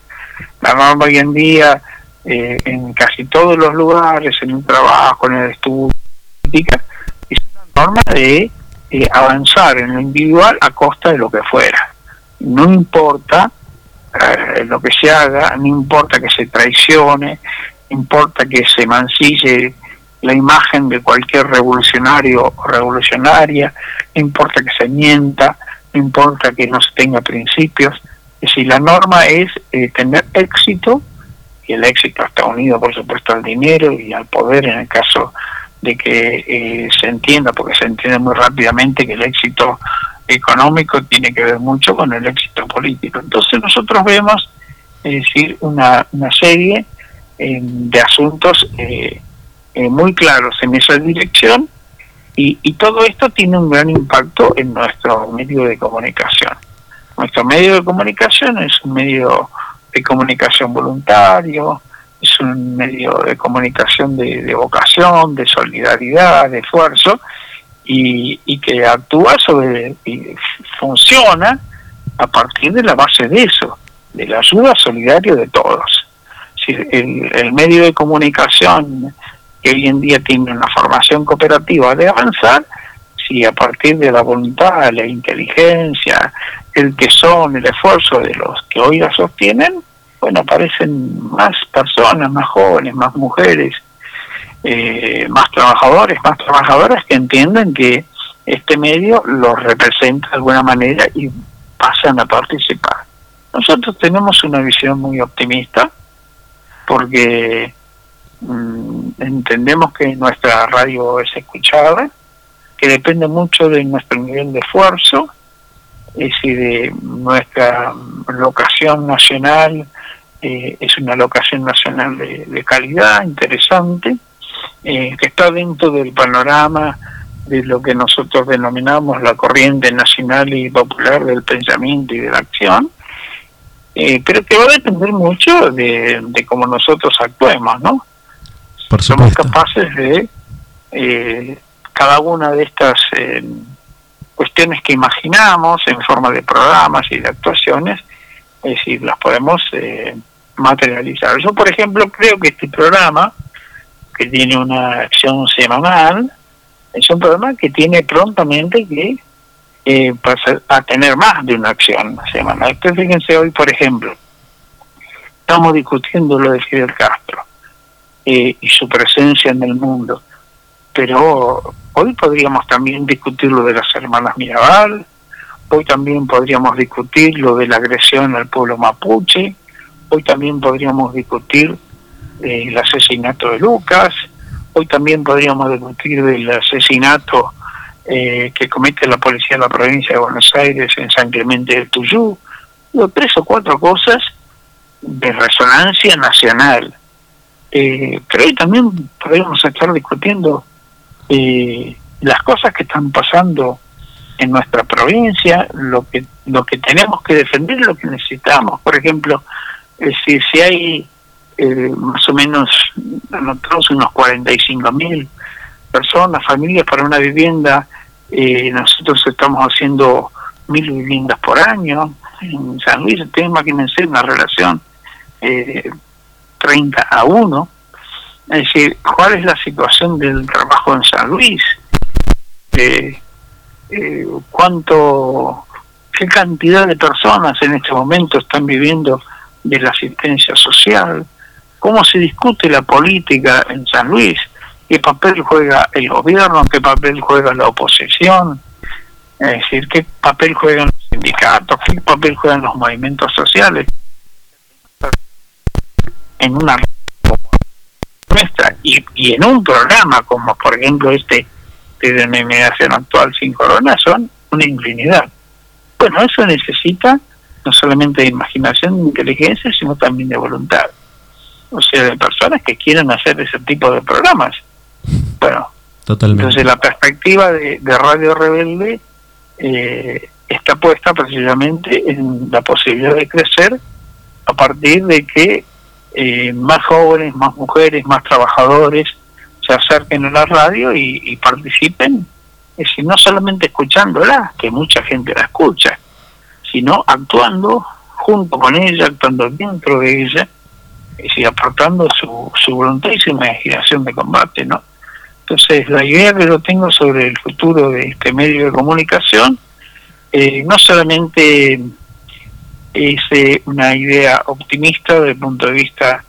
La norma hoy en día, eh, en casi todos los lugares, en el trabajo, en el estudio, es una norma de eh, avanzar en lo individual a costa de lo que fuera. No importa eh, lo que se haga, no importa que se traicione, no importa que se mancille la imagen de cualquier revolucionario o revolucionaria, no importa que se mienta, no importa que no se tenga principios. Es decir, la norma es eh, tener éxito, y el éxito está unido, por supuesto, al dinero y al poder en el caso de que eh, se entienda, porque se entiende muy rápidamente que el éxito económico tiene que ver mucho con el éxito político. Entonces nosotros vemos, es decir, una, una serie eh, de asuntos eh, eh, muy claros en esa dirección y, y todo esto tiene un gran impacto en nuestro medio de comunicación. Nuestro medio de comunicación es un medio de comunicación voluntario, es un medio de comunicación de, de vocación, de solidaridad, de esfuerzo, y, y que actúa sobre y funciona a partir de la base de eso, de la ayuda solidaria de todos. Si el, el medio de comunicación que hoy en día tiene una formación cooperativa de avanzar, si a partir de la voluntad, la inteligencia, el tesón, el esfuerzo de los que hoy la sostienen, bueno, aparecen más personas, más jóvenes, más mujeres, eh, más trabajadores, más trabajadoras que entienden que este medio los representa de alguna manera y pasan a participar. Nosotros tenemos una visión muy optimista porque mm, entendemos que nuestra radio es escuchada, que depende mucho de nuestro nivel de esfuerzo, es decir, de nuestra locación nacional, eh, es una locación nacional de calidad, interesante, eh, que está dentro del panorama de lo que nosotros denominamos la corriente nacional y popular del pensamiento y de la acción, eh, pero que va a depender mucho de, de cómo nosotros actuemos, ¿no? Por Somos capaces de eh, cada una de estas eh, cuestiones que imaginamos en forma de programas y de actuaciones, es decir, las podemos eh, materializar. Yo, por ejemplo, creo que este programa, que tiene una acción semanal, es un programa que tiene prontamente que eh, pasar a tener más de una acción semanal. Ustedes fíjense hoy, por ejemplo, estamos discutiendo lo de Fidel Castro eh, y su presencia en el mundo, pero hoy podríamos también discutir lo de las hermanas Mirabal, hoy también podríamos discutir lo de la agresión al pueblo mapuche, hoy también podríamos discutir eh, el asesinato de Lucas, hoy también podríamos discutir del asesinato eh, que comete la policía de la provincia de Buenos Aires en San Clemente del Tuyú, tres o cuatro cosas de resonancia nacional. Eh, pero también podríamos estar discutiendo eh, las cosas que están pasando en nuestra provincia, lo que lo que tenemos que defender, lo que necesitamos. Por ejemplo, si, si hay eh, más o menos anotados unos 45 mil personas, familias para una vivienda, eh, nosotros estamos haciendo mil viviendas por año. En San Luis, ustedes imagínense una relación eh, 30 a 1. Es decir, ¿cuál es la situación del trabajo en San Luis? Eh, eh, ¿Cuánto, qué cantidad de personas en este momento están viviendo de la asistencia social? ¿Cómo se discute la política en San Luis? ¿Qué papel juega el gobierno? ¿Qué papel juega la oposición? Es decir, ¿qué papel juegan los sindicatos? ¿Qué papel juegan los movimientos sociales? En una nuestra y, en un programa como por ejemplo este de denominación actual sin corona son una infinidad. Bueno, eso necesita no solamente de imaginación, de inteligencia, sino también de voluntad. O sea, de personas que quieran hacer ese tipo de programas. Bueno, Totalmente. entonces la perspectiva de, de Radio Rebelde eh, está puesta precisamente en la posibilidad de crecer a partir de que eh, más jóvenes, más mujeres, más trabajadores se acerquen a la radio y, y participen, es decir, no solamente escuchándola, que mucha gente la escucha, sino actuando junto con ella, actuando dentro de ella, es decir, aportando su, su voluntad y su imaginación de combate, ¿no? Entonces, la idea que yo tengo sobre el futuro de este medio de comunicación eh, no solamente es eh, una idea optimista desde el punto de vista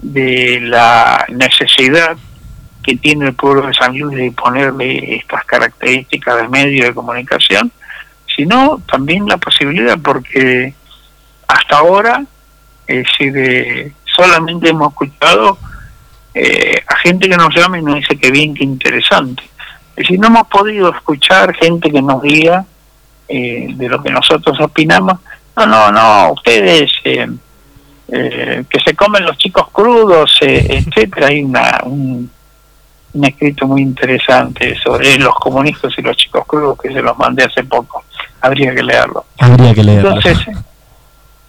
de la necesidad que tiene el pueblo de San Luis de ponerle estas características de medio de comunicación, sino también la posibilidad, porque hasta ahora es decir, solamente hemos escuchado eh, a gente que nos llama y nos dice que bien, que interesante. Es decir, no hemos podido escuchar gente que nos diga eh, de lo que nosotros opinamos, no, no, no, ustedes eh, eh, que se comen los chicos crudos, eh, etcétera, hay una, un, un escrito muy interesante sobre los comunistas y los chicos crudos que se los mandé hace poco. habría que leerlo. Habría que leerlo. Entonces,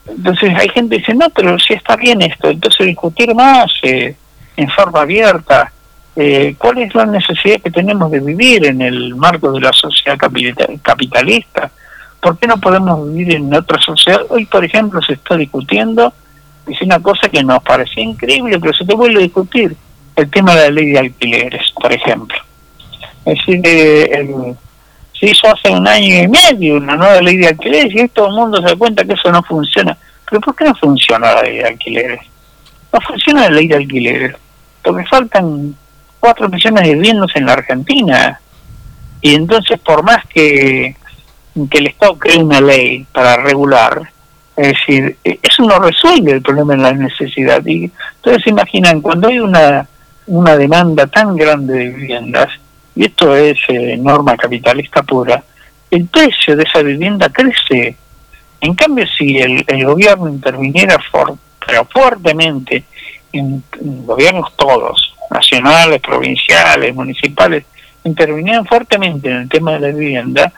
entonces hay gente que dice, no, pero sí está bien esto, entonces discutir más eh, en forma abierta. eh, ¿Cuál es la necesidad que tenemos de vivir en el marco de la sociedad capita- capitalista? ¿Por qué no podemos vivir en otra sociedad? Hoy, por ejemplo, se está discutiendo, es una cosa que nos parecía increíble, pero se te vuelve a discutir, el tema de la ley de alquileres, por ejemplo. Es decir, eh, el- se hizo hace un año y medio una nueva ley de alquileres y todo el mundo se da cuenta que eso no funciona. ¿Pero por qué no funciona la ley de alquileres? No funciona la ley de alquileres porque faltan cuatro millones de viviendas en la Argentina. Y entonces, por más que, que el Estado cree una ley para regular, es decir, eso no resuelve el problema de la necesidad. Y entonces, se imaginan, cuando hay una, una demanda tan grande de viviendas, y esto es eh, norma capitalista pura, el precio de esa vivienda crece. En cambio, si el, gobierno interviniera for- pero fuertemente en, en gobiernos todos, nacionales, provinciales, municipales, intervinieran fuertemente en el tema de la vivienda,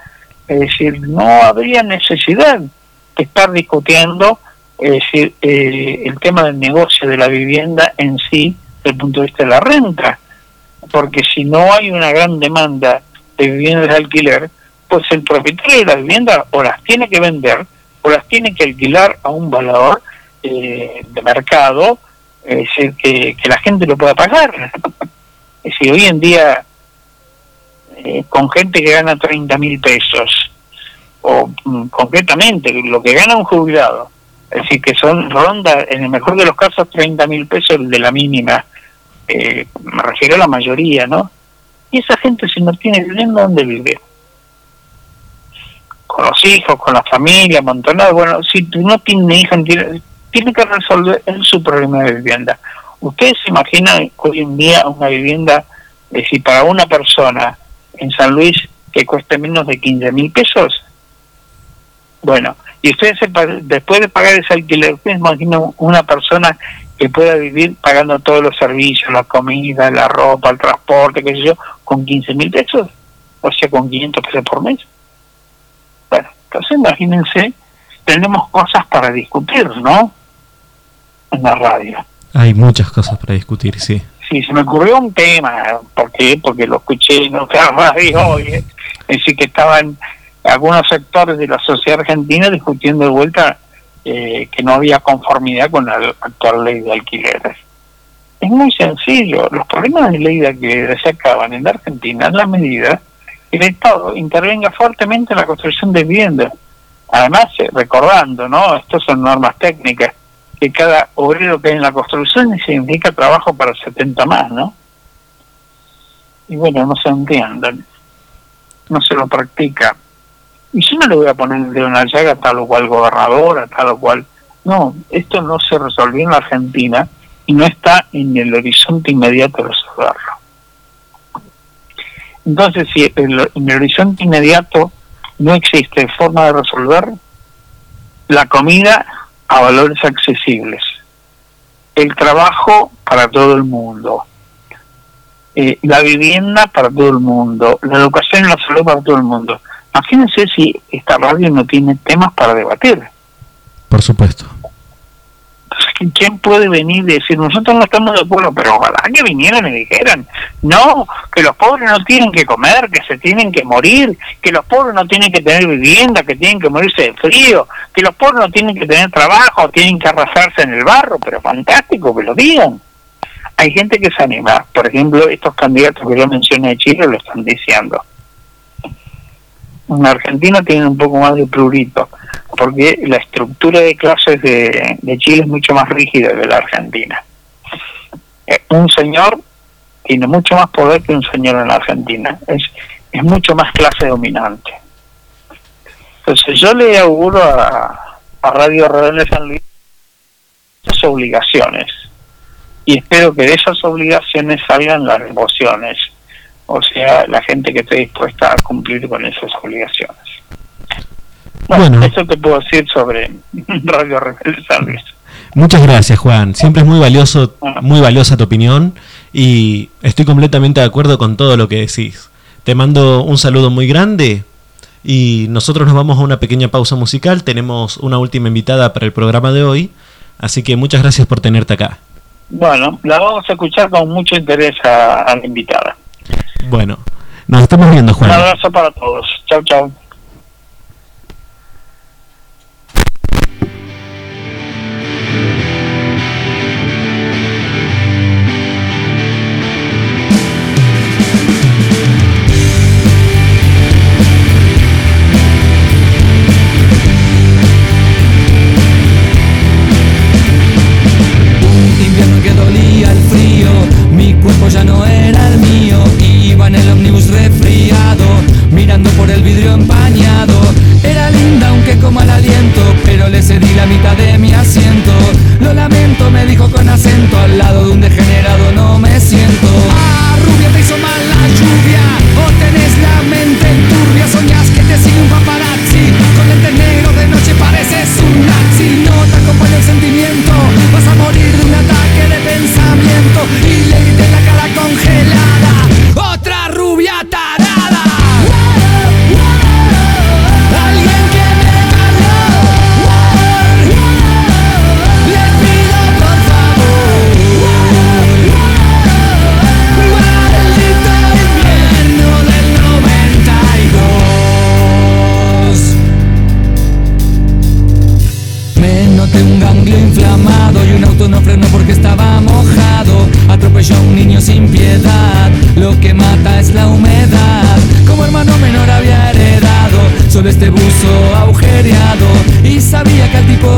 es decir, no habría necesidad de estar discutiendo es decir, eh, el tema del negocio de la vivienda en sí, desde el punto de vista de la renta porque si no hay una gran demanda de viviendas de alquiler, pues el propietario de la vivienda o las tiene que vender o las tiene que alquilar a un valor eh, de mercado, que la gente lo pueda pagar. Es decir, hoy en día, eh, con gente que gana 30 mil pesos, o mm, concretamente lo que gana un jubilado, es decir, que son ronda, en el mejor de los casos, 30 mil pesos de la mínima, eh, me refiero a la mayoría, ¿no? Y esa gente si no tiene vivienda, ¿dónde vive? Con los hijos, con la familia, amontonado. Bueno, si tú no tiene hijos, tiene, tiene que resolver su problema de vivienda. ¿Ustedes se imaginan hoy en día una vivienda, es decir, para una persona en San Luis que cueste menos de 15 mil pesos? Bueno, y ustedes se después de pagar ese alquiler, ustedes imaginan una persona que pueda vivir pagando todos los servicios, la comida, la ropa, el transporte, qué sé yo, con 15 mil pesos, o sea, con 500 pesos por mes. Bueno, entonces imagínense, tenemos cosas para discutir, ¿no? En la radio. Hay muchas cosas para discutir, sí. Sí, se me ocurrió un tema, ¿por qué? Porque lo escuché en otra radio hoy, ¿eh? es decir, que estaban algunos sectores de la sociedad argentina discutiendo de vuelta eh, que no había conformidad con la actual ley de alquileres. Es muy sencillo, los problemas de ley de alquileres se acaban en la Argentina en la medida que el Estado intervenga fuertemente en la construcción de viviendas. Además, eh, recordando, ¿no? Estas son normas técnicas, que cada obrero que hay en la construcción significa trabajo para 70 más, ¿no? Y bueno, no se entienden, no se lo practica. Y yo no le voy a poner el dedo en la llaga a tal o cual gobernador, a tal o cual... No, esto no se resolvió en la Argentina y no está en el horizonte inmediato de resolverlo. Entonces, si el- en el horizonte inmediato no existe forma de resolver, la comida a valores accesibles, el trabajo para todo el mundo, eh, la vivienda para todo el mundo, la educación y la salud para todo el mundo. Imagínense si esta radio no tiene temas para debatir. Por supuesto. Entonces, ¿quién puede venir y decir, nosotros no estamos de acuerdo, pero ojalá que vinieran y dijeran, no, que los pobres no tienen que comer, que se tienen que morir, que los pobres no tienen que tener vivienda, que tienen que morirse de frío, que los pobres no tienen que tener trabajo, tienen que arrasarse en el barro, pero fantástico que lo digan. Hay gente que se anima, por ejemplo, estos candidatos que yo mencioné de Chile lo están diciendo. En Argentina tienen un poco más de prurito, porque la estructura de clases de, Chile es mucho más rígida que la Argentina. Eh, un señor tiene mucho más poder que un señor en la Argentina, es, es mucho más clase dominante. Entonces yo le auguro a, Radio Rebelde de San Luis esas obligaciones y espero que de esas obligaciones salgan las emociones, o sea, la gente que esté dispuesta a cumplir con esas obligaciones. Bueno, eso te puedo decir sobre Radio Rebelde Service. Muchas gracias, Juan. Siempre es muy valioso, ah. muy valiosa tu opinión y estoy completamente de acuerdo con todo lo que decís. Te mando un saludo muy grande y nosotros nos vamos a una pequeña pausa musical. Tenemos una última invitada para el programa de hoy, así que muchas gracias por tenerte acá. Bueno, la vamos a escuchar con mucho interés a, a la invitada. Bueno, nos estamos viendo, Juan. Un abrazo para todos. Chao, chao. Invierno que dolía el frío, mi cuerpo ya no mirando por el vidrio empañado. Era linda aunque como al aliento, pero le cedí la mitad de mi asiento. Lo lamento, me dijo con acento, al lado de un degenerado no me siento.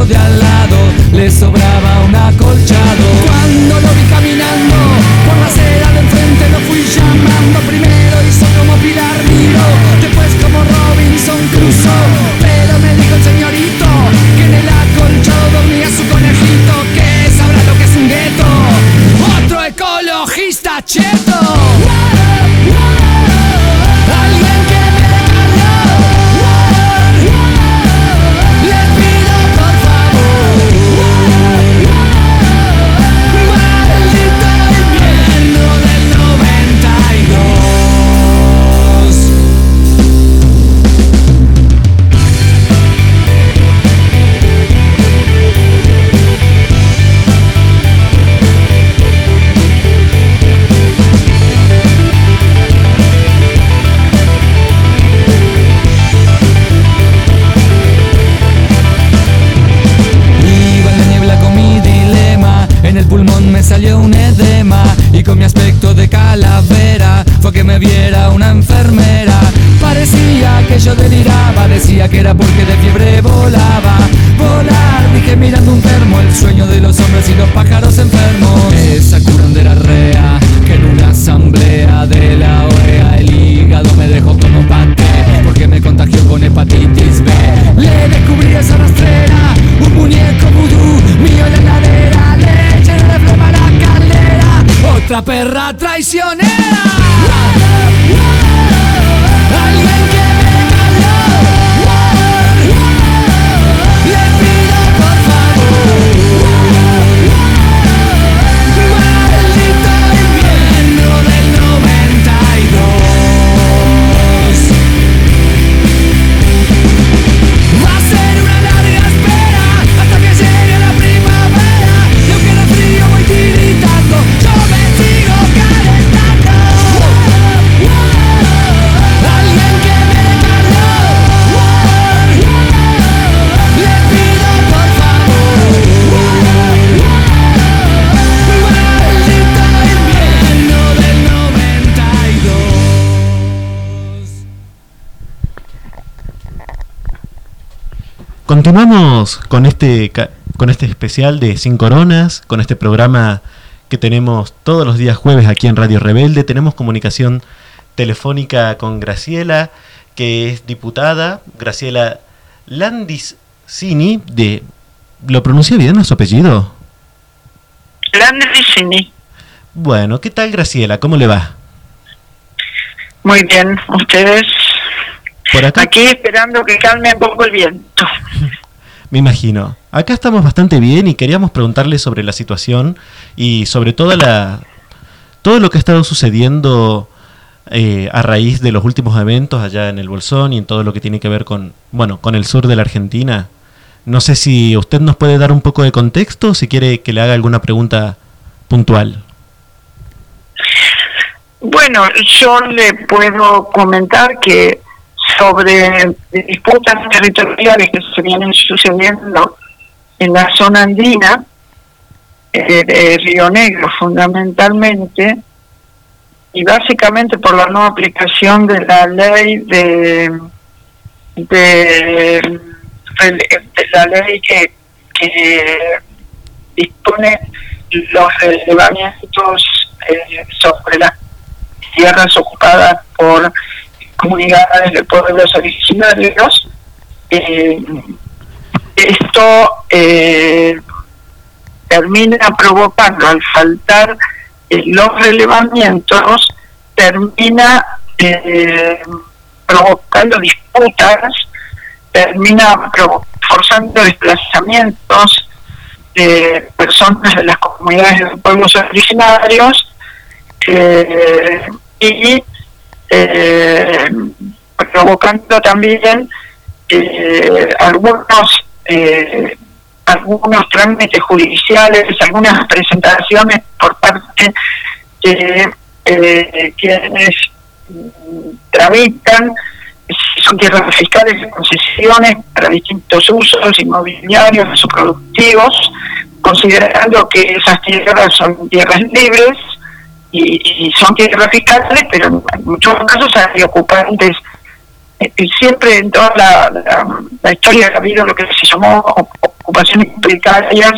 de al lado le sobraba un acolchado. vamos con este, con este especial de Sin Coronas, con este programa que tenemos todos los días jueves aquí en Radio Rebelde. Tenemos comunicación telefónica con Graciela, que es diputada, Graciela Landicini, de... ¿Lo pronuncié bien su apellido? Landicini. Bueno, ¿qué tal Graciela? ¿Cómo le va? Muy bien, ¿ustedes? Por acá. Aquí esperando que calme un poco el viento. Me imagino. Acá estamos bastante bien y queríamos preguntarle sobre la situación y sobre toda la, todo lo que ha estado sucediendo eh, a raíz de los últimos eventos allá en el Bolsón y en todo lo que tiene que ver con, bueno, con el sur de la Argentina. No sé si usted nos puede dar un poco de contexto, si quiere que le haga alguna pregunta puntual. Bueno, yo le puedo comentar que sobre disputas territoriales que se vienen sucediendo en la zona andina, eh, de Río Negro fundamentalmente, y básicamente por la no aplicación de la ley de, de, la ley que, que dispone los relevamientos eh, sobre las tierras ocupadas por comunidades de pueblos originarios. Eh, esto eh, termina provocando, al faltar eh, los relevamientos, termina provocando disputas, termina forzando desplazamientos de personas de las comunidades de pueblos originarios y eh, provocando también eh, algunos eh, algunos trámites judiciales, algunas presentaciones por parte de eh, quienes tramitan son tierras fiscales, concesiones para distintos usos inmobiliarios o productivos, considerando que esas tierras son tierras libres y, y son tierras fiscales, pero en muchos casos hay ocupantes eh, siempre en toda la, la- la historia ha habido lo que se llamó ocupaciones precarias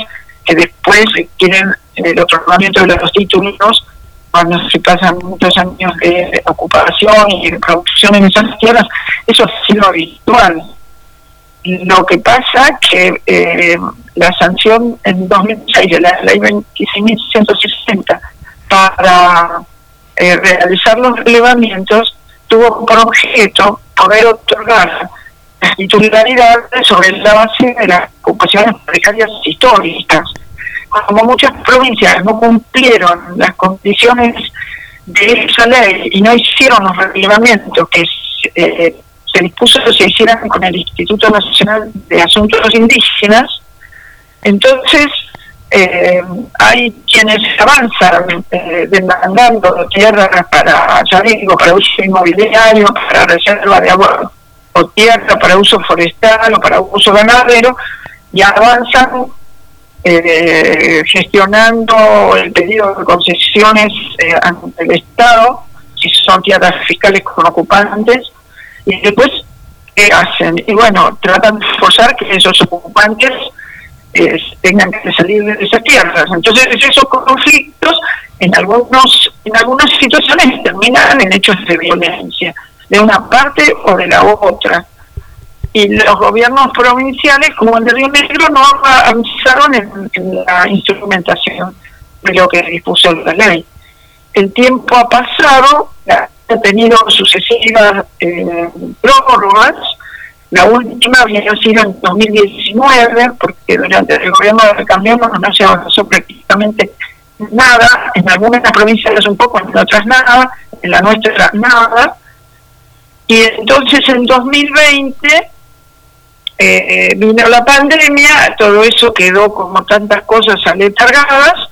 que después requieren el otorgamiento de los títulos cuando se pasan muchos años de ocupación y de producción en esas tierras, eso ha sido habitual. Lo que pasa que eh, la sanción en 2006 de la ley 26.160 para eh, realizar los relevamientos tuvo por objeto poder otorgar las titularidades sobre la base de las ocupaciones precarias históricas. Como muchas provincias no cumplieron las condiciones de esa ley y no hicieron los relevamientos que eh, se dispuso que se hicieran con el Instituto Nacional de Asuntos Indígenas, entonces eh, hay quienes avanzan eh, demandando tierras para, ya digo, para uso inmobiliario, para reserva de agua o tierra para uso forestal o para uso ganadero, y avanzan eh, gestionando el pedido de concesiones eh, ante el Estado, si son tierras fiscales con ocupantes, y después, ¿qué hacen? Y bueno, tratan de forzar que esos ocupantes tengan que salir de esas tierras. Entonces esos conflictos en algunos en algunas situaciones terminan en hechos de violencia, de una parte o de la otra. Y los gobiernos provinciales, como el de Río Negro, no avanzaron en, en la instrumentación de lo que dispuso la ley. El tiempo ha pasado, ha tenido sucesivas eh, prórrogas, la última había sido en 2019, porque durante el gobierno de Cambiemos no se avanzó prácticamente nada, en algunas provincias un poco, en otras nada, en la nuestra nada. Y entonces en 2020 eh, vino la pandemia, todo eso quedó como tantas cosas aletargadas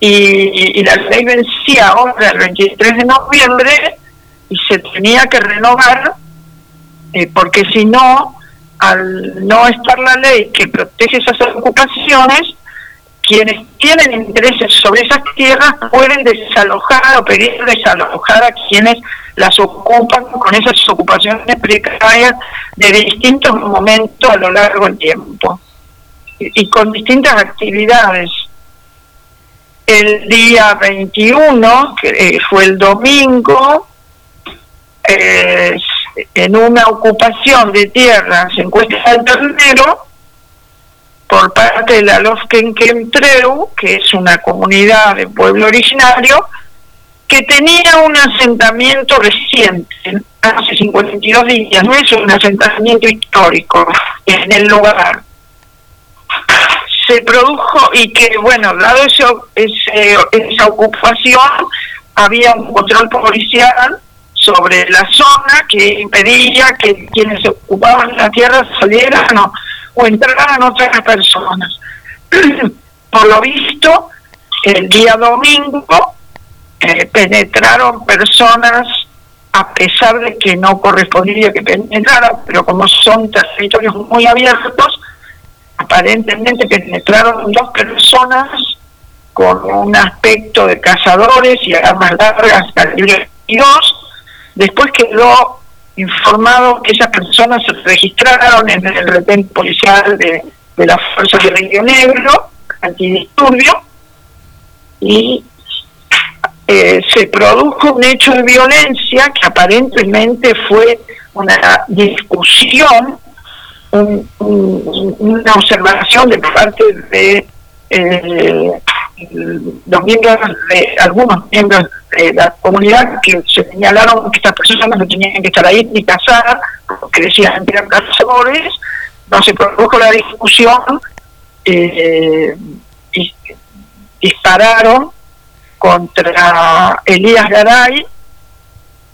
y, y la ley vencía ahora el 23 de noviembre y se tenía que renovar eh, porque si no, al no estar la ley que protege esas ocupaciones, quienes tienen intereses sobre esas tierras pueden desalojar o pedir desalojar a quienes las ocupan con esas ocupaciones precarias de distintos momentos a lo largo del tiempo y, con distintas actividades. El día 21, que eh, fue el domingo, eh, en una ocupación de tierras en Cuesta del Ternero por parte de la Lofkenkentreu, que es una comunidad de pueblo originario, que tenía un asentamiento reciente, hace 52 días, no es un asentamiento histórico en el lugar. Se produjo y que, bueno, dado eso, ese, esa ocupación, había un control policial sobre la zona que impedía que quienes ocupaban la tierra salieran o, o entraran otras personas. Por lo visto, el día domingo eh, penetraron personas a pesar de que no correspondía que penetraran, pero como son territorios muy abiertos, aparentemente penetraron dos personas con un aspecto de cazadores y armas largas calibre 22. Después quedó informado que esas personas se registraron en el retén policial de, de la Fuerza de Río Negro, antidisturbio, y eh, se produjo un hecho de violencia que aparentemente fue una discusión, un- un- una observación de parte de eh, los miembros de algunos miembros de la comunidad que se señalaron que estas personas no tenían que estar ahí ni cazar, porque decían que eran cazadores, no se produjo la discusión, eh, y dispararon contra Elías Garay,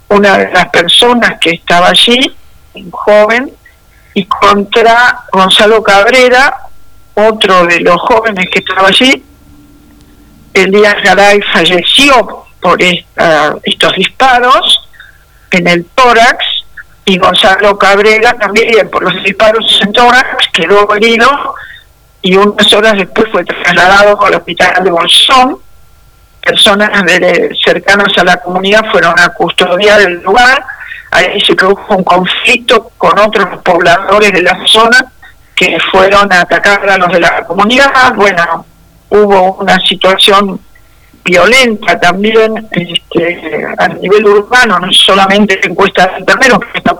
una de las personas que estaba allí, un joven, y contra Gonzalo Cabrera, otro de los jóvenes que estaba allí. Elías Garay falleció por esta- estos disparos en el tórax y Gonzalo Cabrera también por los disparos en tórax quedó herido y unas horas después fue trasladado al hospital de Bolsón. Personas cercanas a la comunidad fueron a custodiar el lugar. Ahí se produjo un conflicto con otros pobladores de la zona que fueron a atacar a los de la comunidad. Bueno, hubo una situación violenta también este, a nivel urbano, no solamente en Cuesta del Ternero, que está,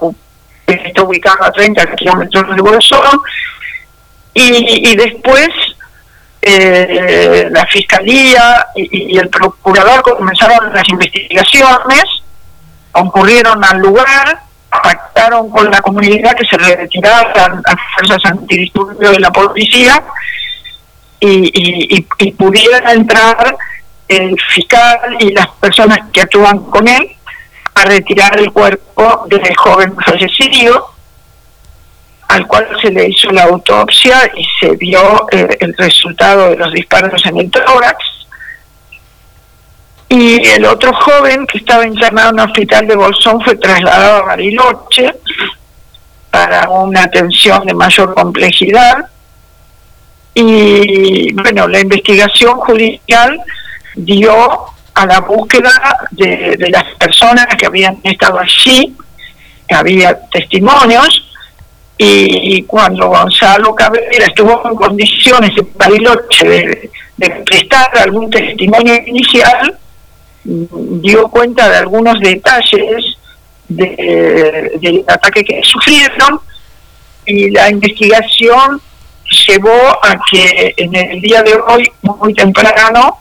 está ubicado a 30 kilómetros de Bolsón, y, y después eh, la fiscalía y, el procurador comenzaron las investigaciones, concurrieron al lugar, pactaron con la comunidad que se retiraran las fuerzas antidisturbios de la policía y, y, pudiera entrar el fiscal y las personas que actúan con él a retirar el cuerpo del joven fallecido al cual se le hizo la autopsia y se vio eh, el resultado de los disparos en el tórax. Y el otro joven que estaba internado en un hospital de Bolsón fue trasladado a Bariloche para una atención de mayor complejidad. Y bueno, la investigación judicial dio a la búsqueda de, de las personas que habían estado allí, que había testimonios, y, cuando Gonzalo Cabrera estuvo en condiciones en Bariloche de, de prestar algún testimonio inicial, dio cuenta de algunos detalles de- del ataque que sufrieron y la investigación llevó a que en el día de hoy, muy temprano,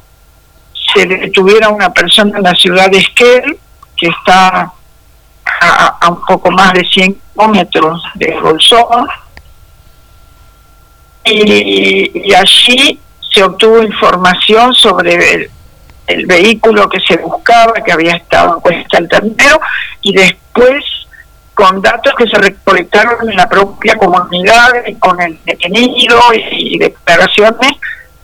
se detuviera una persona en la ciudad de Esquel, que está a, un poco más de 100 kilómetros de Bolsón, y, allí se obtuvo información sobre el, el vehículo que se buscaba, que había estado en Cuesta del Ternero, y después con datos que se recolectaron en la propia comunidad, con el detenido y, y declaraciones,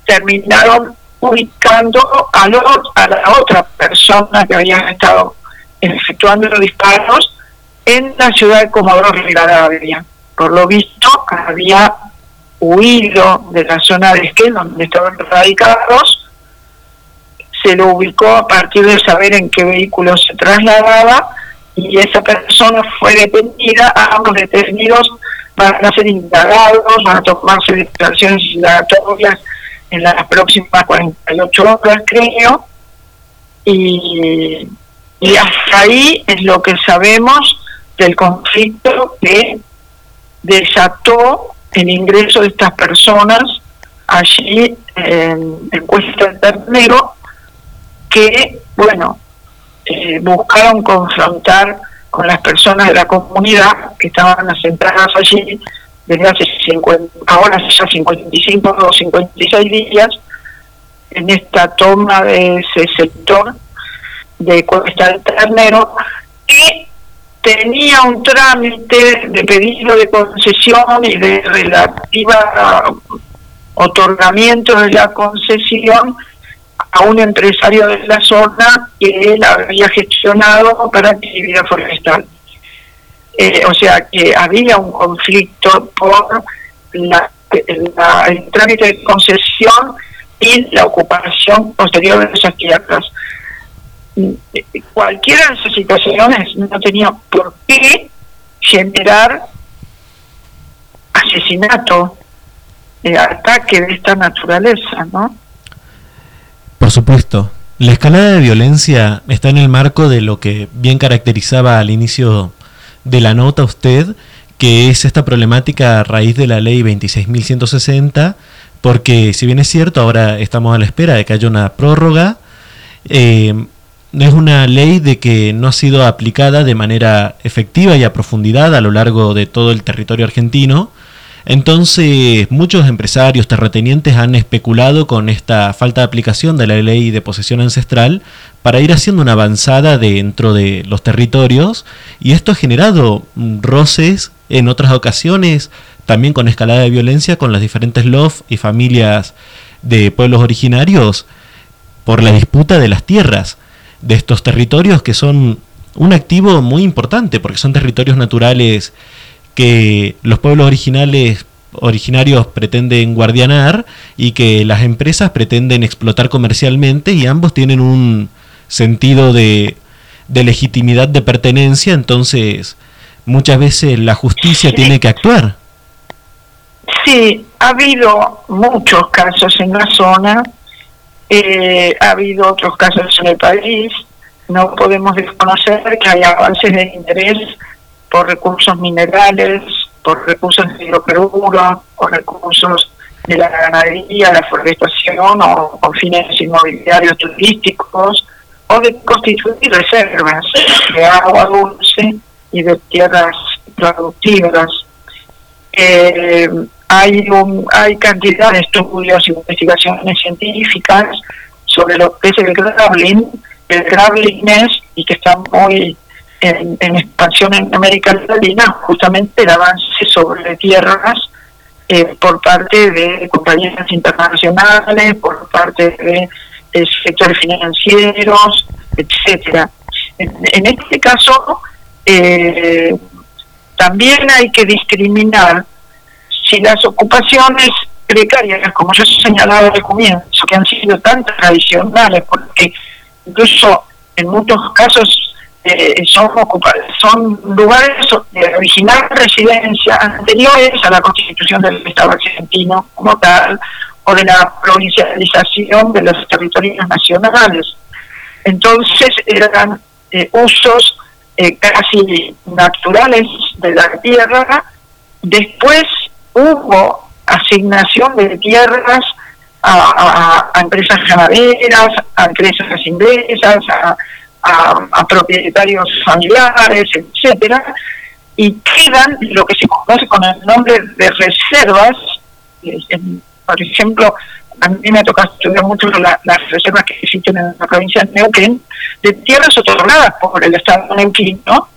terminaron ubicando a, lo- a la otra persona que había estado efectuando los disparos en la ciudad de Comodoro Rivadavia. Por lo visto, había huido de la zona de Esquel, donde estaban radicados, se lo ubicó a partir de saber en qué vehículo se trasladaba y esa persona fue detenida, ambos detenidos van a ser indagados, van a tomarse declaraciones indagatorias en las próximas 48 horas, creo, y, y hasta ahí es lo que sabemos del conflicto que desató el ingreso de estas personas allí en, en Cuesta del Ternero, que, bueno, eh, buscaron confrontar con las personas de la comunidad que estaban asentadas allí desde hace 50, ahora ya 55 o 56 días en esta toma de ese sector de Cuesta del Ternero y tenía un trámite de pedido de concesión y de relativa otorgamiento de la concesión a un empresario de la zona que él había gestionado para actividad forestal. Eh, o sea que había un conflicto por la, el trámite de concesión y la ocupación posterior de esas tierras. Cualquiera de esas situaciones no tenía por qué generar asesinato, eh, ataque de esta naturaleza, ¿no? Por supuesto, la escalada de violencia está en el marco de lo que bien caracterizaba al inicio de la nota usted, que es esta problemática a raíz de la ley 26.160, porque si bien es cierto, ahora estamos a la espera de que haya una prórroga, eh, es una ley de que no ha sido aplicada de manera efectiva y a profundidad a lo largo de todo el territorio argentino. Entonces, muchos empresarios terratenientes han especulado con esta falta de aplicación de la ley de posesión ancestral para ir haciendo una avanzada dentro de los territorios y esto ha generado mm, roces en otras ocasiones, también con escalada de violencia con las diferentes LOF y familias de pueblos originarios por la disputa de las tierras de estos territorios que son un activo muy importante porque son territorios naturales que los pueblos originales originarios pretenden guardianar y que las empresas pretenden explotar comercialmente y ambos tienen un sentido de, de legitimidad de pertenencia, entonces muchas veces la justicia tiene que actuar. Sí, ha habido muchos casos en la zona, eh, ha habido otros casos en el país, no podemos desconocer que hay avances de interés por recursos minerales, por recursos de hidrocarburos, por recursos de la ganadería, la forestación o con fines inmobiliarios turísticos, o de constituir reservas de agua dulce y de tierras productivas. Eh, hay, un, hay cantidad de estudios y investigaciones científicas sobre lo que es el graveling, el gravelines, y que está muy en, expansión en América Latina, justamente el avance sobre tierras eh, por parte de compañías internacionales, por parte de, de sectores financieros, etcétera. En, este caso, eh, también hay que discriminar si las ocupaciones precarias, como yo señalaba al comienzo, que han sido tan tradicionales, porque incluso en muchos casos eh, son, son lugares de original residencia anteriores a la constitución del Estado argentino como tal, o de la provincialización de los territorios nacionales. Entonces eran eh, usos eh, casi naturales de la tierra. Después hubo asignación de tierras a, a- a empresas ganaderas, a empresas inglesas, a, a- propietarios familiares, etcétera, y quedan lo que se conoce con el nombre de reservas. por ejemplo, a mí me ha tocado estudiar mucho la- las reservas que existen en la provincia de Neuquén, de tierras otorgadas por el Estado neuquino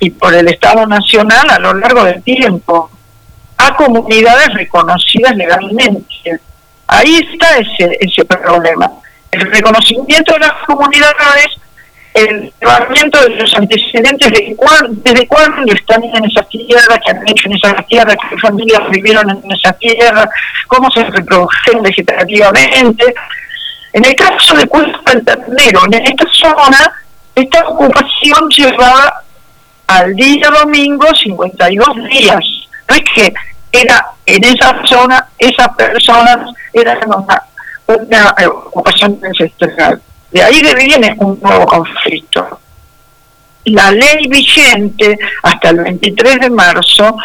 y por el Estado nacional a lo largo del tiempo a comunidades reconocidas legalmente. Ahí está ese, ese problema. El reconocimiento de las comunidades, el evaluamiento de los antecedentes de cuán- desde cuándo están en esas tierras, que han hecho en esas tierras, qué familias vivieron en esas tierras, cómo se reprodujeron vegetativamente. En el caso de Cuesta del Ternero, en esta zona, esta ocupación llevaba al día domingo 52 días. No es que era en esa zona, esas personas eran una, ocupación ancestral. De ahí viene un nuevo conflicto. La ley vigente hasta el 23 de marzo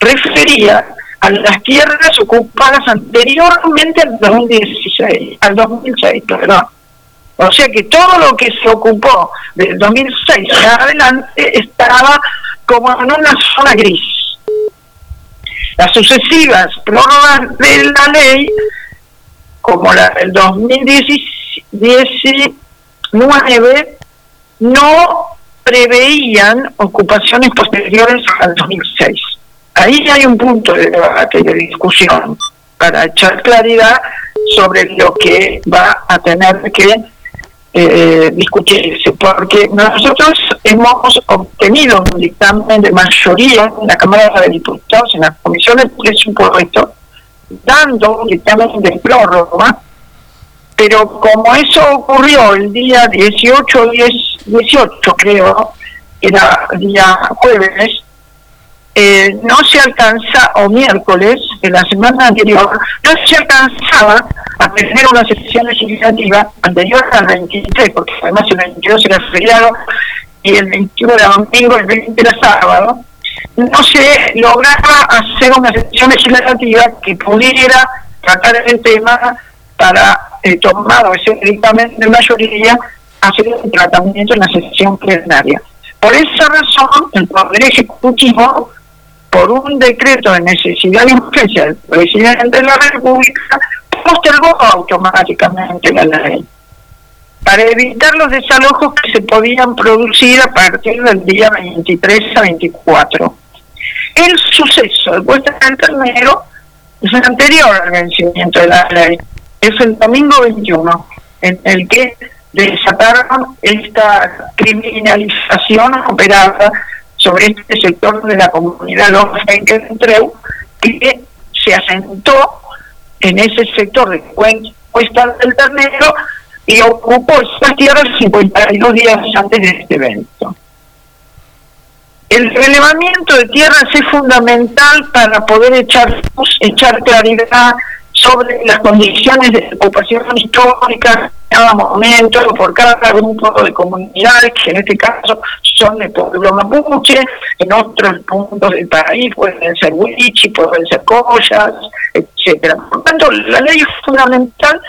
refería a las tierras ocupadas anteriormente al 2016, al 2006, perdón. O sea que todo lo que se ocupó del 2006 en adelante estaba como en una zona gris. Las sucesivas prórrogas de la ley, como la del 2019, no preveían ocupaciones posteriores al 2006. Ahí hay un punto de debate y de discusión para echar claridad sobre lo que va a tener que eh, discutirse, porque nosotros hemos obtenido un dictamen de mayoría en la Cámara de Diputados, en la Comisión de Presupuesto, dando un dictamen de prórroga, pero como eso ocurrió el día 18, 10, 18 creo, era día jueves, eh, no se alcanza, o miércoles, de la semana anterior, no se alcanzaba a tener una sesión legislativa anterior al 23, porque además el 22 era feriado y el 21 era domingo, el 20 era sábado, no se lograba hacer una sesión legislativa que pudiera tratar el tema para, eh, tomado ese dictamen de mayoría, hacer el tratamiento en la sesión plenaria. Por esa razón, el Poder Ejecutivo por un decreto de necesidad y urgencia del presidente de la República, postergó automáticamente la ley para evitar los desalojos que se podían producir a partir del día 23 a 24. El suceso de puesta del ternero es el anterior al vencimiento de la ley, es el domingo 21, en el que desataron esta criminalización operada sobre este sector de la comunidad Treu que se asentó en ese sector de Cuesta del Ternero y ocupó esas tierras 52 días antes de este evento. El relevamiento de tierras es fundamental para poder echar, echar claridad sobre las condiciones de ocupación histórica cada momento, por cada grupo de comunidades, que en este caso son de pueblo mapuche, en otros puntos del país pueden ser huichi, pueden ser collas, etcétera. Por tanto, la ley es fundamental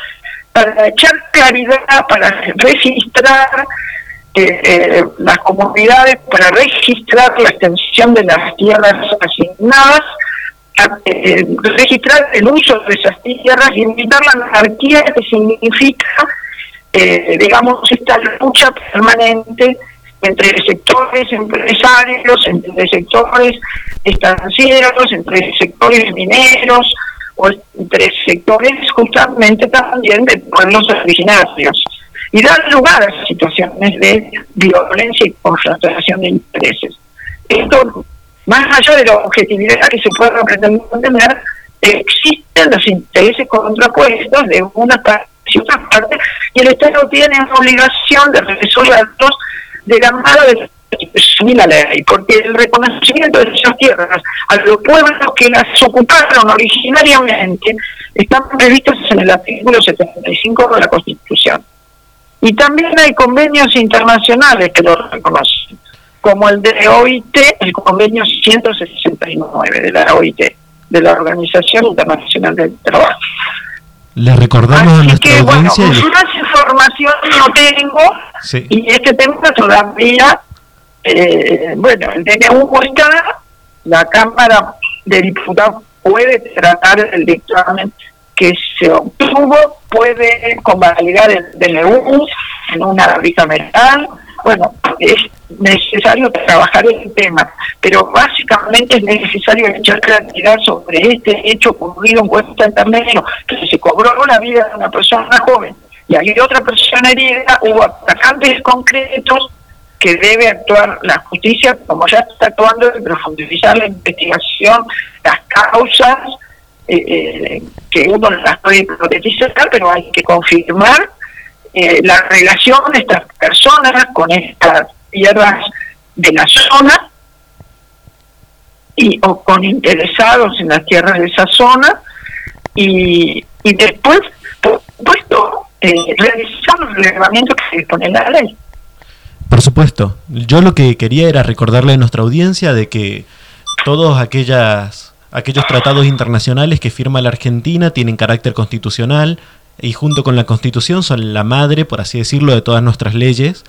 para echar claridad, para registrar eh, eh, las comunidades, para registrar la extensión de las tierras asignadas, eh, registrar el uso de esas tierras y evitar la anarquía que significa, digamos, esta lucha permanente entre sectores empresarios, entre sectores estancieros, entre sectores mineros, o entre sectores justamente también de pueblos originarios. Y dar lugar a situaciones de violencia y concentración de intereses. Esto más allá de la objetividad que se pueda pretender existen los intereses contrapuestos de una parte y otra parte, y el Estado tiene una obligación de resolverlos de la mano de la ley, porque el reconocimiento de esas tierras a los pueblos que las ocuparon originariamente están previstos en el artículo 75 de la Constitución. Y también hay convenios internacionales que lo reconocen como el de OIT, el convenio 169 de la OIT, de la Organización Internacional del Trabajo. Le recordamos a Así nuestra que, bueno, y- más información no tengo, Sí. y este tema todavía, eh, bueno, el DNU está, la Cámara de Diputados puede tratar el dictamen que se obtuvo, puede convalidar el DNU en una bicameral, bueno, es necesario trabajar el tema, pero básicamente es necesario echar claridad sobre este hecho ocurrido en Cuesta Ternero, que se cobró la vida de una persona joven y hay otra persona herida, hubo atacantes concretos que debe actuar la justicia, como ya está actuando, de profundizar la investigación, las causas, eh, eh, que uno las puede hipotetizar, pero hay que confirmar eh, la relación de estas personas con estas tierras de la zona y o con interesados en las tierras de esa zona y, y después, por supuesto, eh, realizar los relevamientos que se dispone la ley. Por supuesto. Yo lo que quería era recordarle a nuestra audiencia de que todos aquellas, aquellos tratados internacionales que firma la Argentina tienen carácter constitucional y junto con la Constitución son la madre, por así decirlo, de todas nuestras leyes.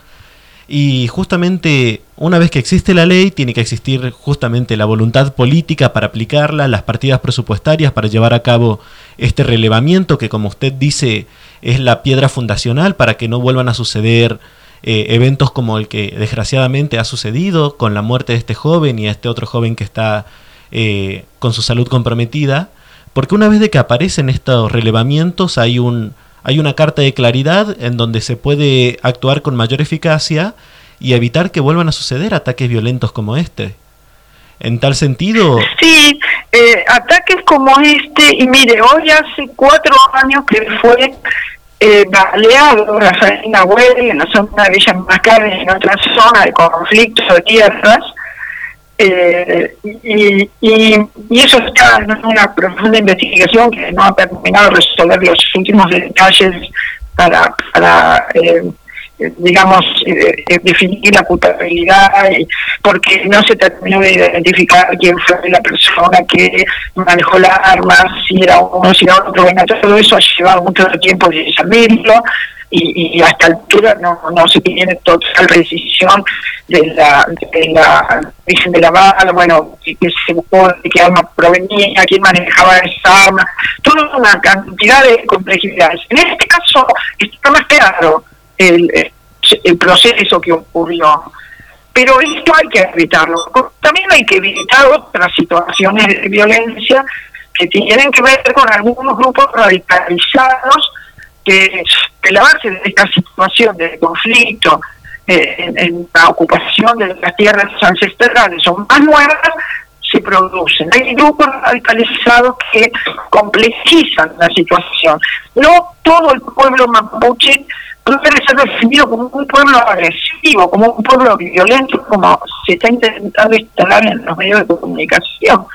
Y justamente una vez que existe la ley, tiene que existir justamente la voluntad política para aplicarla, las partidas presupuestarias para llevar a cabo este relevamiento que, como usted dice, es la piedra fundacional para que no vuelvan a suceder eh, eventos como el que desgraciadamente ha sucedido con la muerte de este joven y a este otro joven que está eh, con su salud comprometida, porque una vez de que aparecen estos relevamientos hay un hay una carta de claridad en donde se puede actuar con mayor eficacia y evitar que vuelvan a suceder ataques violentos como este. En tal sentido, Sí, eh, ataques como este, y mire, hoy hace cuatro años que fue eh, baleado Rafael Nahuel en la zona de Villa Macare, en otra zona de conflicto de tierras, eh, y, y, y eso está en una profunda investigación que no ha terminado de resolver los últimos detalles para, para eh, digamos, eh, eh, definir la culpabilidad, porque no se terminó de identificar quién fue la persona que manejó las armas, si era uno, si era otro, bueno, todo eso ha llevado mucho tiempo de saberlo, y, y hasta altura no, no se tiene total precisión de la de la origen de la bala, bueno, se buscó de qué arma provenía, quién manejaba esa arma, toda una cantidad de complejidades. En este caso está más claro el, el proceso que ocurrió. Pero esto hay que evitarlo. También hay que evitar otras situaciones de violencia que tienen que ver con algunos grupos radicalizados que, la base de esta situación de conflicto eh, en, en la ocupación de las tierras ancestrales son más nuevas, se producen. Hay grupos radicalizados que complejizan la situación. No todo el pueblo mapuche puede ser definido como un pueblo agresivo, como un pueblo violento, como se está intentando instalar en los medios de comunicación,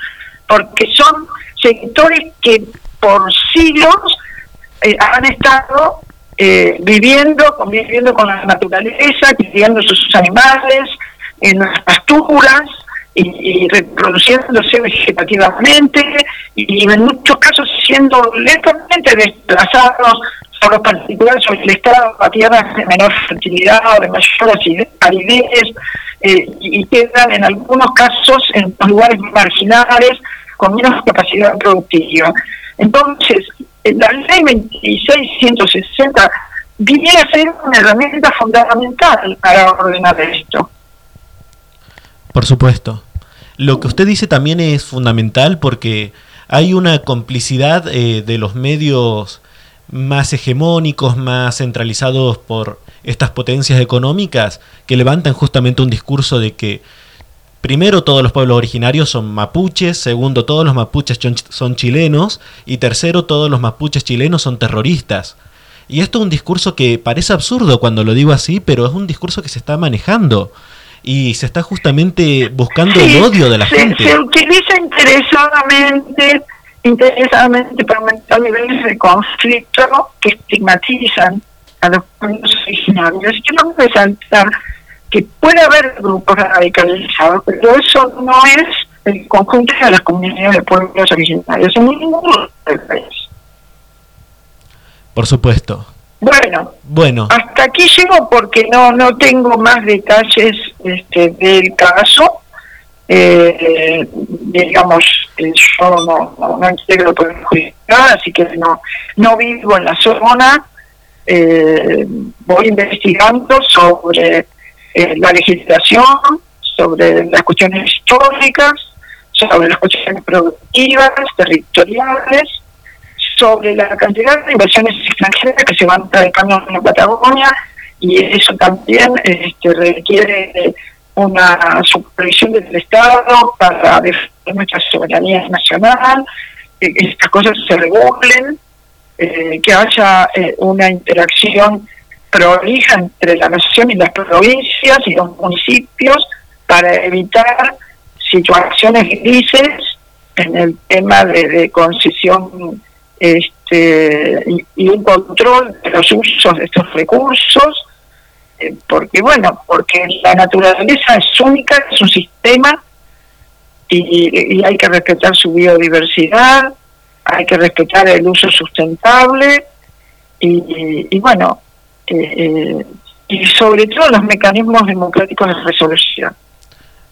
porque son sectores que por siglos eh, han estado eh, viviendo, conviviendo con la naturaleza, criando sus animales en las pasturas y, y reproduciéndose vegetativamente y en muchos casos siendo lentamente desplazados por los particulares sobre el estado a tierras de menor fertilidad o de mayor aridez eh, y quedan en algunos casos en lugares marginales con menos capacidad productiva. Entonces, la ley 2660 viene a ser una herramienta fundamental para ordenar esto. Por supuesto. Lo que usted dice también es fundamental porque hay una complicidad eh, de los medios más hegemónicos, más centralizados por estas potencias económicas que levantan justamente un discurso de que primero todos los pueblos originarios son mapuches, segundo todos los mapuches son chilenos y tercero todos los mapuches chilenos son terroristas. Y esto es un discurso que parece absurdo cuando lo digo así, pero es un discurso que se está manejando y se está justamente buscando el odio de la se, gente. Se utiliza interesadamente, interesadamente para aumentar niveles de conflicto que estigmatizan a los pueblos originarios. Quiero resaltar que puede haber grupos radicalizados, pero eso no es el conjunto de las comunidades de pueblos originarios en ninguno del país. Por supuesto. Bueno, Bueno, hasta aquí llego porque no no tengo más detalles este, del caso. Eh, digamos, eh, yo no, no, no integro Poder Judicial, así que no, no vivo en la zona. Eh, voy investigando sobre eh, la legislación, sobre las cuestiones históricas, sobre las cuestiones productivas, territoriales, sobre la cantidad de inversiones extranjeras que se van radicando en Patagonia y eso también este, requiere una supervisión del Estado para defender nuestra soberanía nacional, eh, que estas cosas se regulen, eh, que haya eh, una interacción prolija entre la nación y las provincias y los municipios para evitar situaciones grises en el tema de, de concesión este, y, y un control de los usos de estos recursos, eh, porque bueno, porque la naturaleza es única, es un sistema y, y hay que respetar su biodiversidad, hay que respetar el uso sustentable y, y bueno, eh, y sobre todo los mecanismos democráticos de resolución.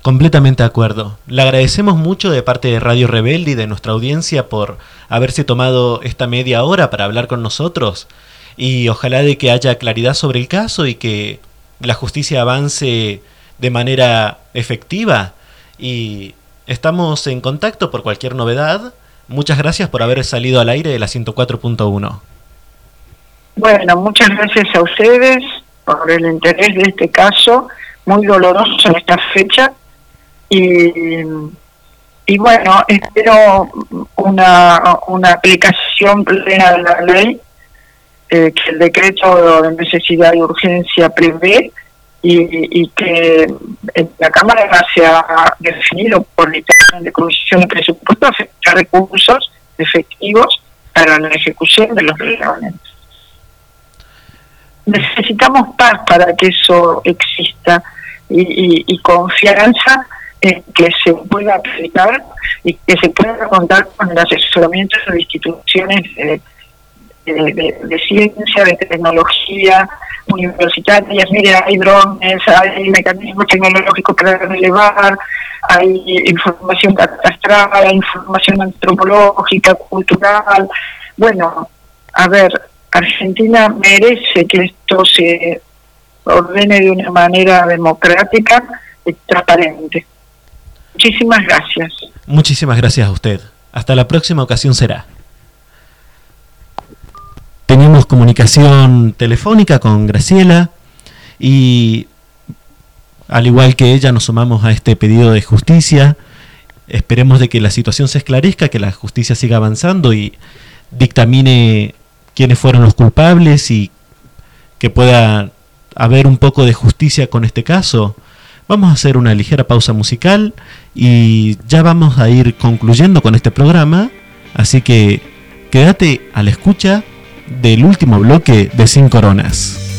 Completamente de acuerdo. Le agradecemos mucho de parte de Radio Rebelde y de nuestra audiencia por haberse tomado esta media hora para hablar con nosotros y ojalá de que haya claridad sobre el caso y que la justicia avance de manera efectiva y estamos en contacto por cualquier novedad. Muchas gracias por haber salido al aire de la 104.1. Bueno, muchas gracias a ustedes por el interés de este caso, muy doloroso en esta fecha. Y, y bueno, espero una, una aplicación plena de la ley eh, que el decreto de necesidad y urgencia prevé y, y que la Cámara se ha definido por Intervención de Comisión de Presupuesto afectar recursos efectivos para la ejecución de los reglamentos. Necesitamos paz para que eso exista y, y- y confianza en que se pueda aplicar y que se pueda contar con el asesoramiento de instituciones eh, de, de- ciencia, de tecnología, universitarias. Mire, hay drones, hay mecanismos tecnológicos para relevar, hay información catastral, hay información antropológica, cultural. Bueno, a ver, Argentina merece que esto se ordene de una manera democrática y transparente. Muchísimas gracias. Muchísimas gracias a usted. Hasta la próxima ocasión será. Tenemos comunicación telefónica con Graciela y al igual que ella nos sumamos a este pedido de justicia. Esperemos de que la situación se esclarezca, que la justicia siga avanzando y dictamine quiénes fueron los culpables y que pueda haber un poco de justicia con este caso. Vamos a hacer una ligera pausa musical y ya vamos a ir concluyendo con este programa, así que quédate a la escucha del último bloque de Sin Coronas.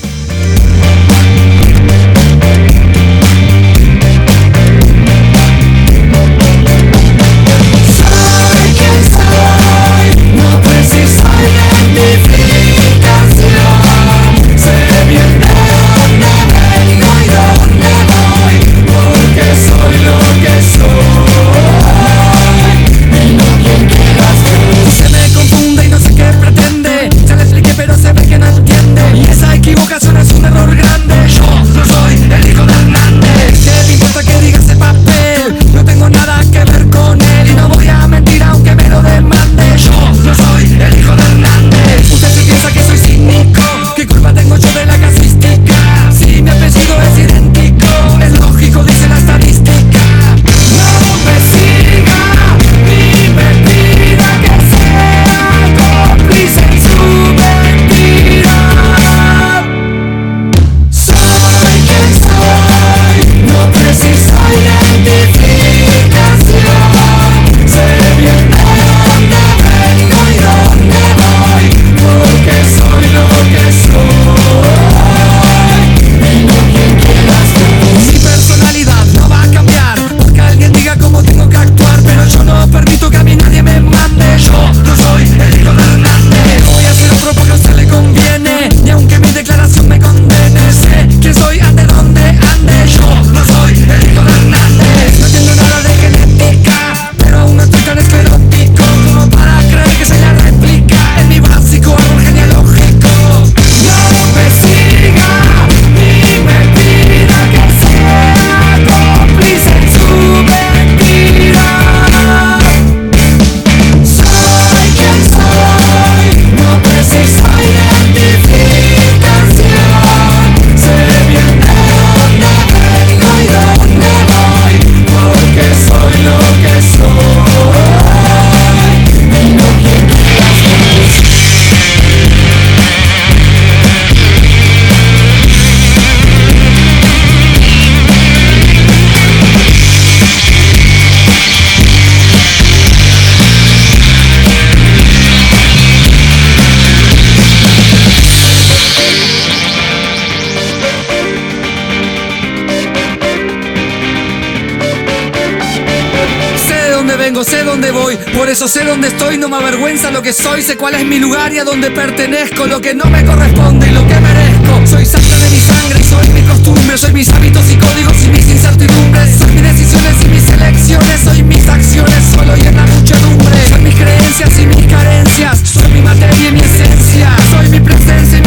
Eso sé dónde estoy, no me avergüenza lo que soy, sé cuál es mi lugar y a dónde pertenezco, lo que no me corresponde y lo que merezco. Soy sangre de mi sangre soy mi costumbre, soy mis hábitos y códigos y mis incertidumbres, soy mis decisiones y mis elecciones, soy mis acciones solo y en la muchedumbre, soy mis creencias y mis carencias, soy mi materia y mi esencia, soy mi presencia y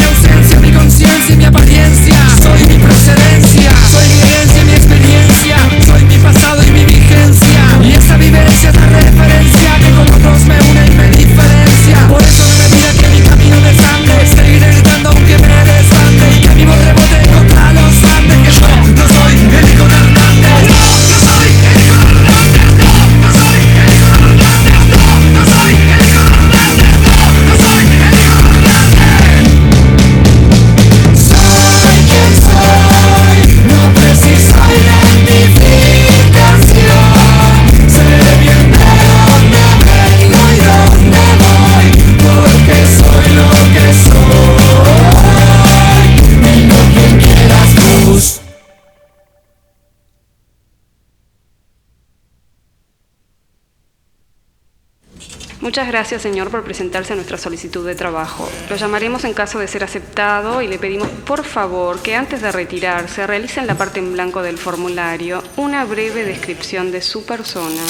Muchas gracias, señor, por presentarse a nuestra solicitud de trabajo. Lo llamaremos en caso de ser aceptado y le pedimos, por favor, que antes de retirarse realice en la parte en blanco del formulario una breve descripción de su persona.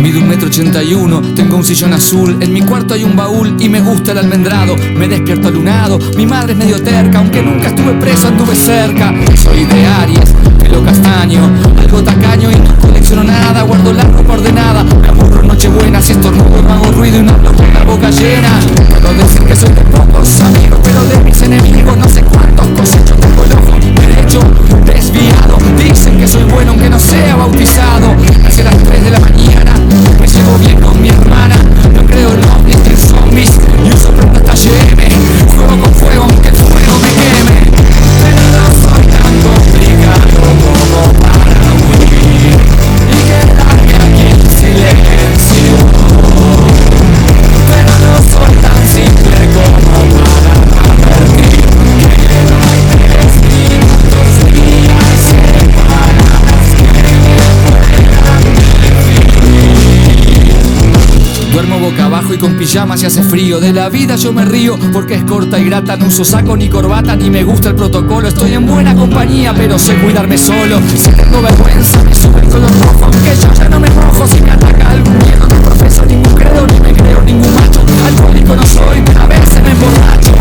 Mido un metro ochenta y uno, tengo un sillón azul, en mi cuarto hay un baúl y me gusta el almendrado. Me despierto alunado, mi madre es medio terca, aunque nunca estuve preso, anduve cerca. Soy de Aries, algo tacaño y no colecciono nada, guardo la ropa ordenada. Me aburro en Nochebuena, si estornudo no hago ruido y no hablo con la boca llena. Puedo decir que soy de pocos amigos, pero de mis enemigos no sé cuántos cosecho. Tengo el ojo derecho desviado, dicen que soy bueno aunque no sea bautizado. Con pijama si hace frío. De la vida yo me río porque es corta y grata. No uso saco ni corbata ni me gusta el protocolo. Estoy en buena compañía, pero sé cuidarme solo. Si tengo vergüenza, me sube el color rojo. Aunque yo ya no me mojo si me ataca algún miedo. No profeso ningún credo ni me creo ningún macho. Alcohólico no soy, pero a veces me emborracho.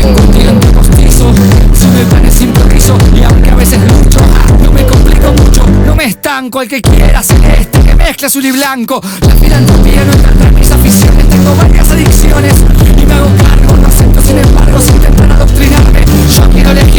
Tengo un diente postizo, sube planes improviso. Y aunque a veces lucho, ah, no me complico mucho. No me estanco, el que quiera celeste, que mezcla azul y blanco. La filantropía no está entre mis aficiones. Tengo varias adicciones y me hago cargo. No acepto, sin embargo, si intentan adoctrinarme. Yo quiero elegir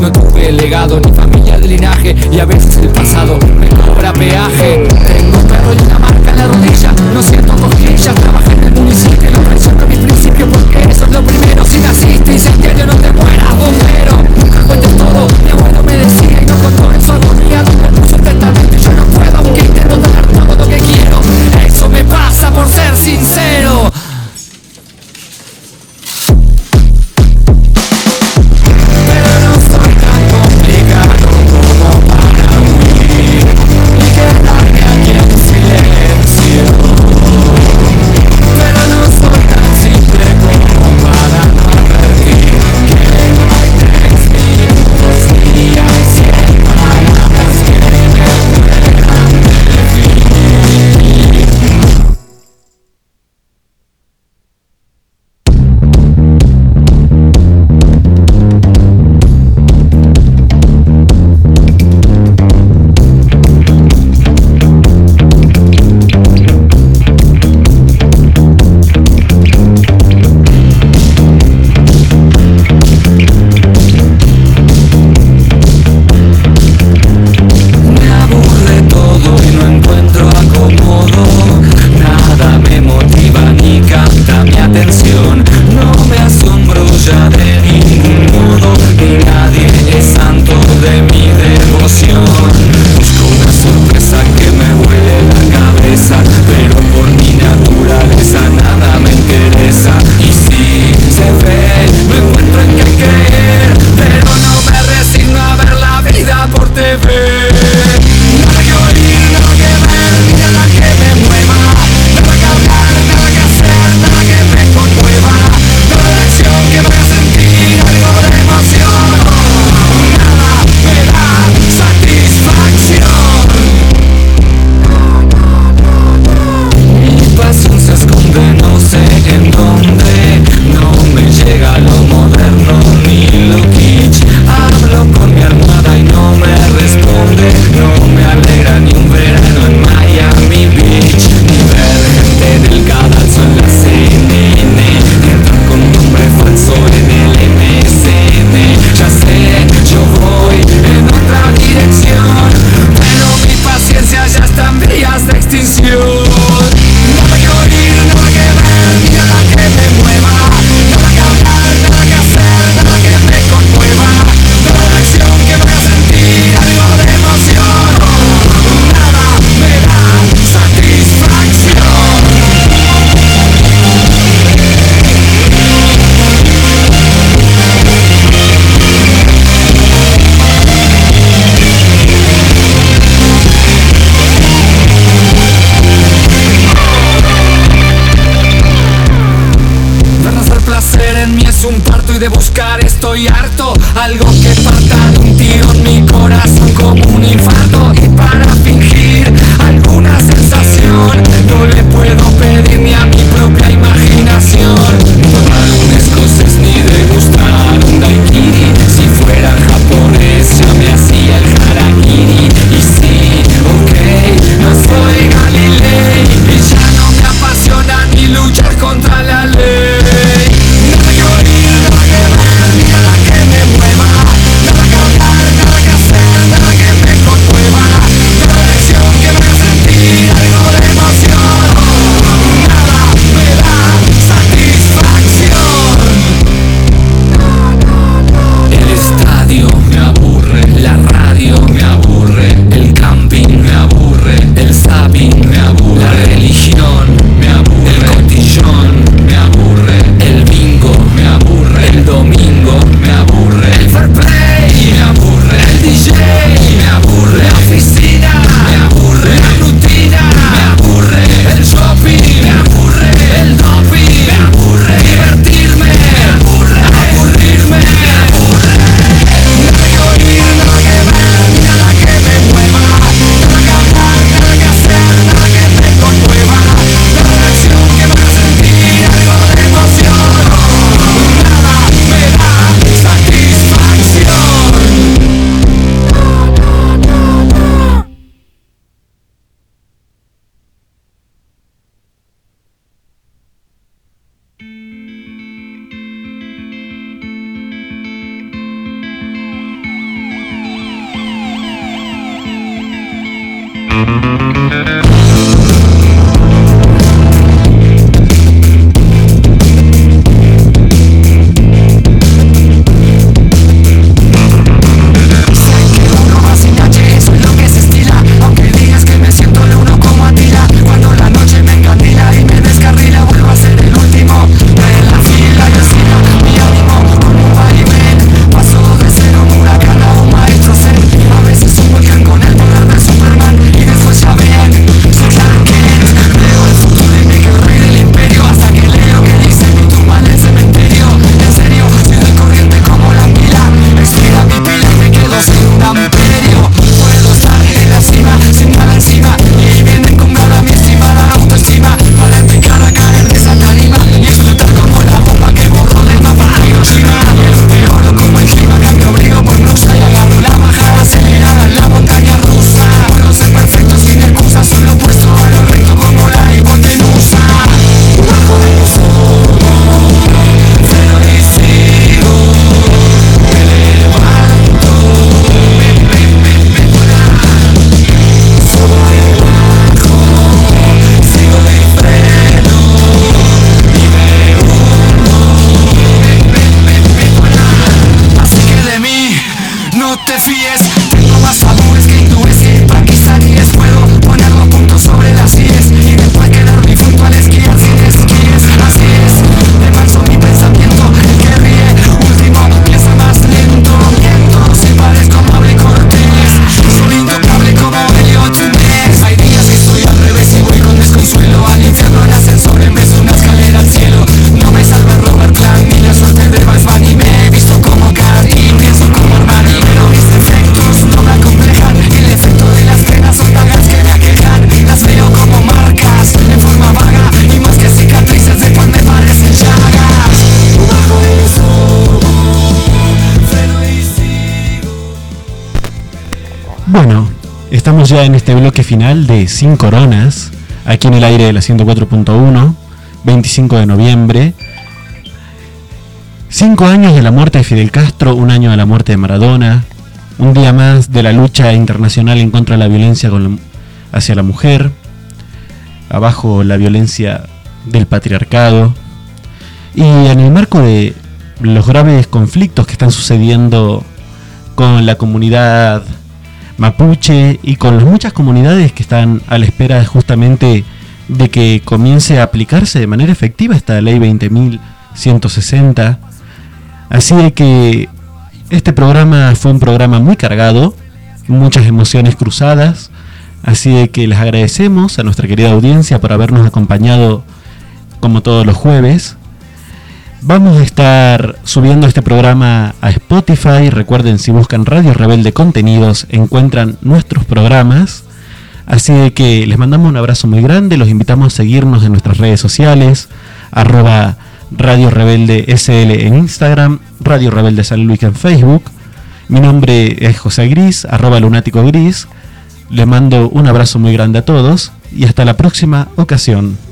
No tuve legado ni familia de linaje y a veces el pasado me cobra peaje. Ya en este bloque final de Sin Coronas, aquí en el aire de la 104.1, 25 de noviembre. Cinco años de la muerte de Fidel Castro, un año de la muerte de Maradona, un día más de la lucha internacional en contra de la violencia hacia la mujer, abajo la violencia del patriarcado, y en el marco de los graves conflictos que están sucediendo con la comunidad mapuche y con las muchas comunidades que están a la espera justamente de que comience a aplicarse de manera efectiva esta ley 20.160. Así de que este programa fue un programa muy cargado, muchas emociones cruzadas, así de que les agradecemos a nuestra querida audiencia por habernos acompañado como todos los jueves. Vamos a estar subiendo este programa a Spotify. Recuerden, si buscan Radio Rebelde Contenidos, encuentran nuestros programas. Así que les mandamos un abrazo muy grande. Los invitamos a seguirnos en nuestras redes sociales. Arroba Radio Rebelde SL en Instagram. Radio Rebelde San Luis en Facebook. Mi nombre es José Gris, arroba lunático gris. Les mando un abrazo muy grande a todos y hasta la próxima ocasión.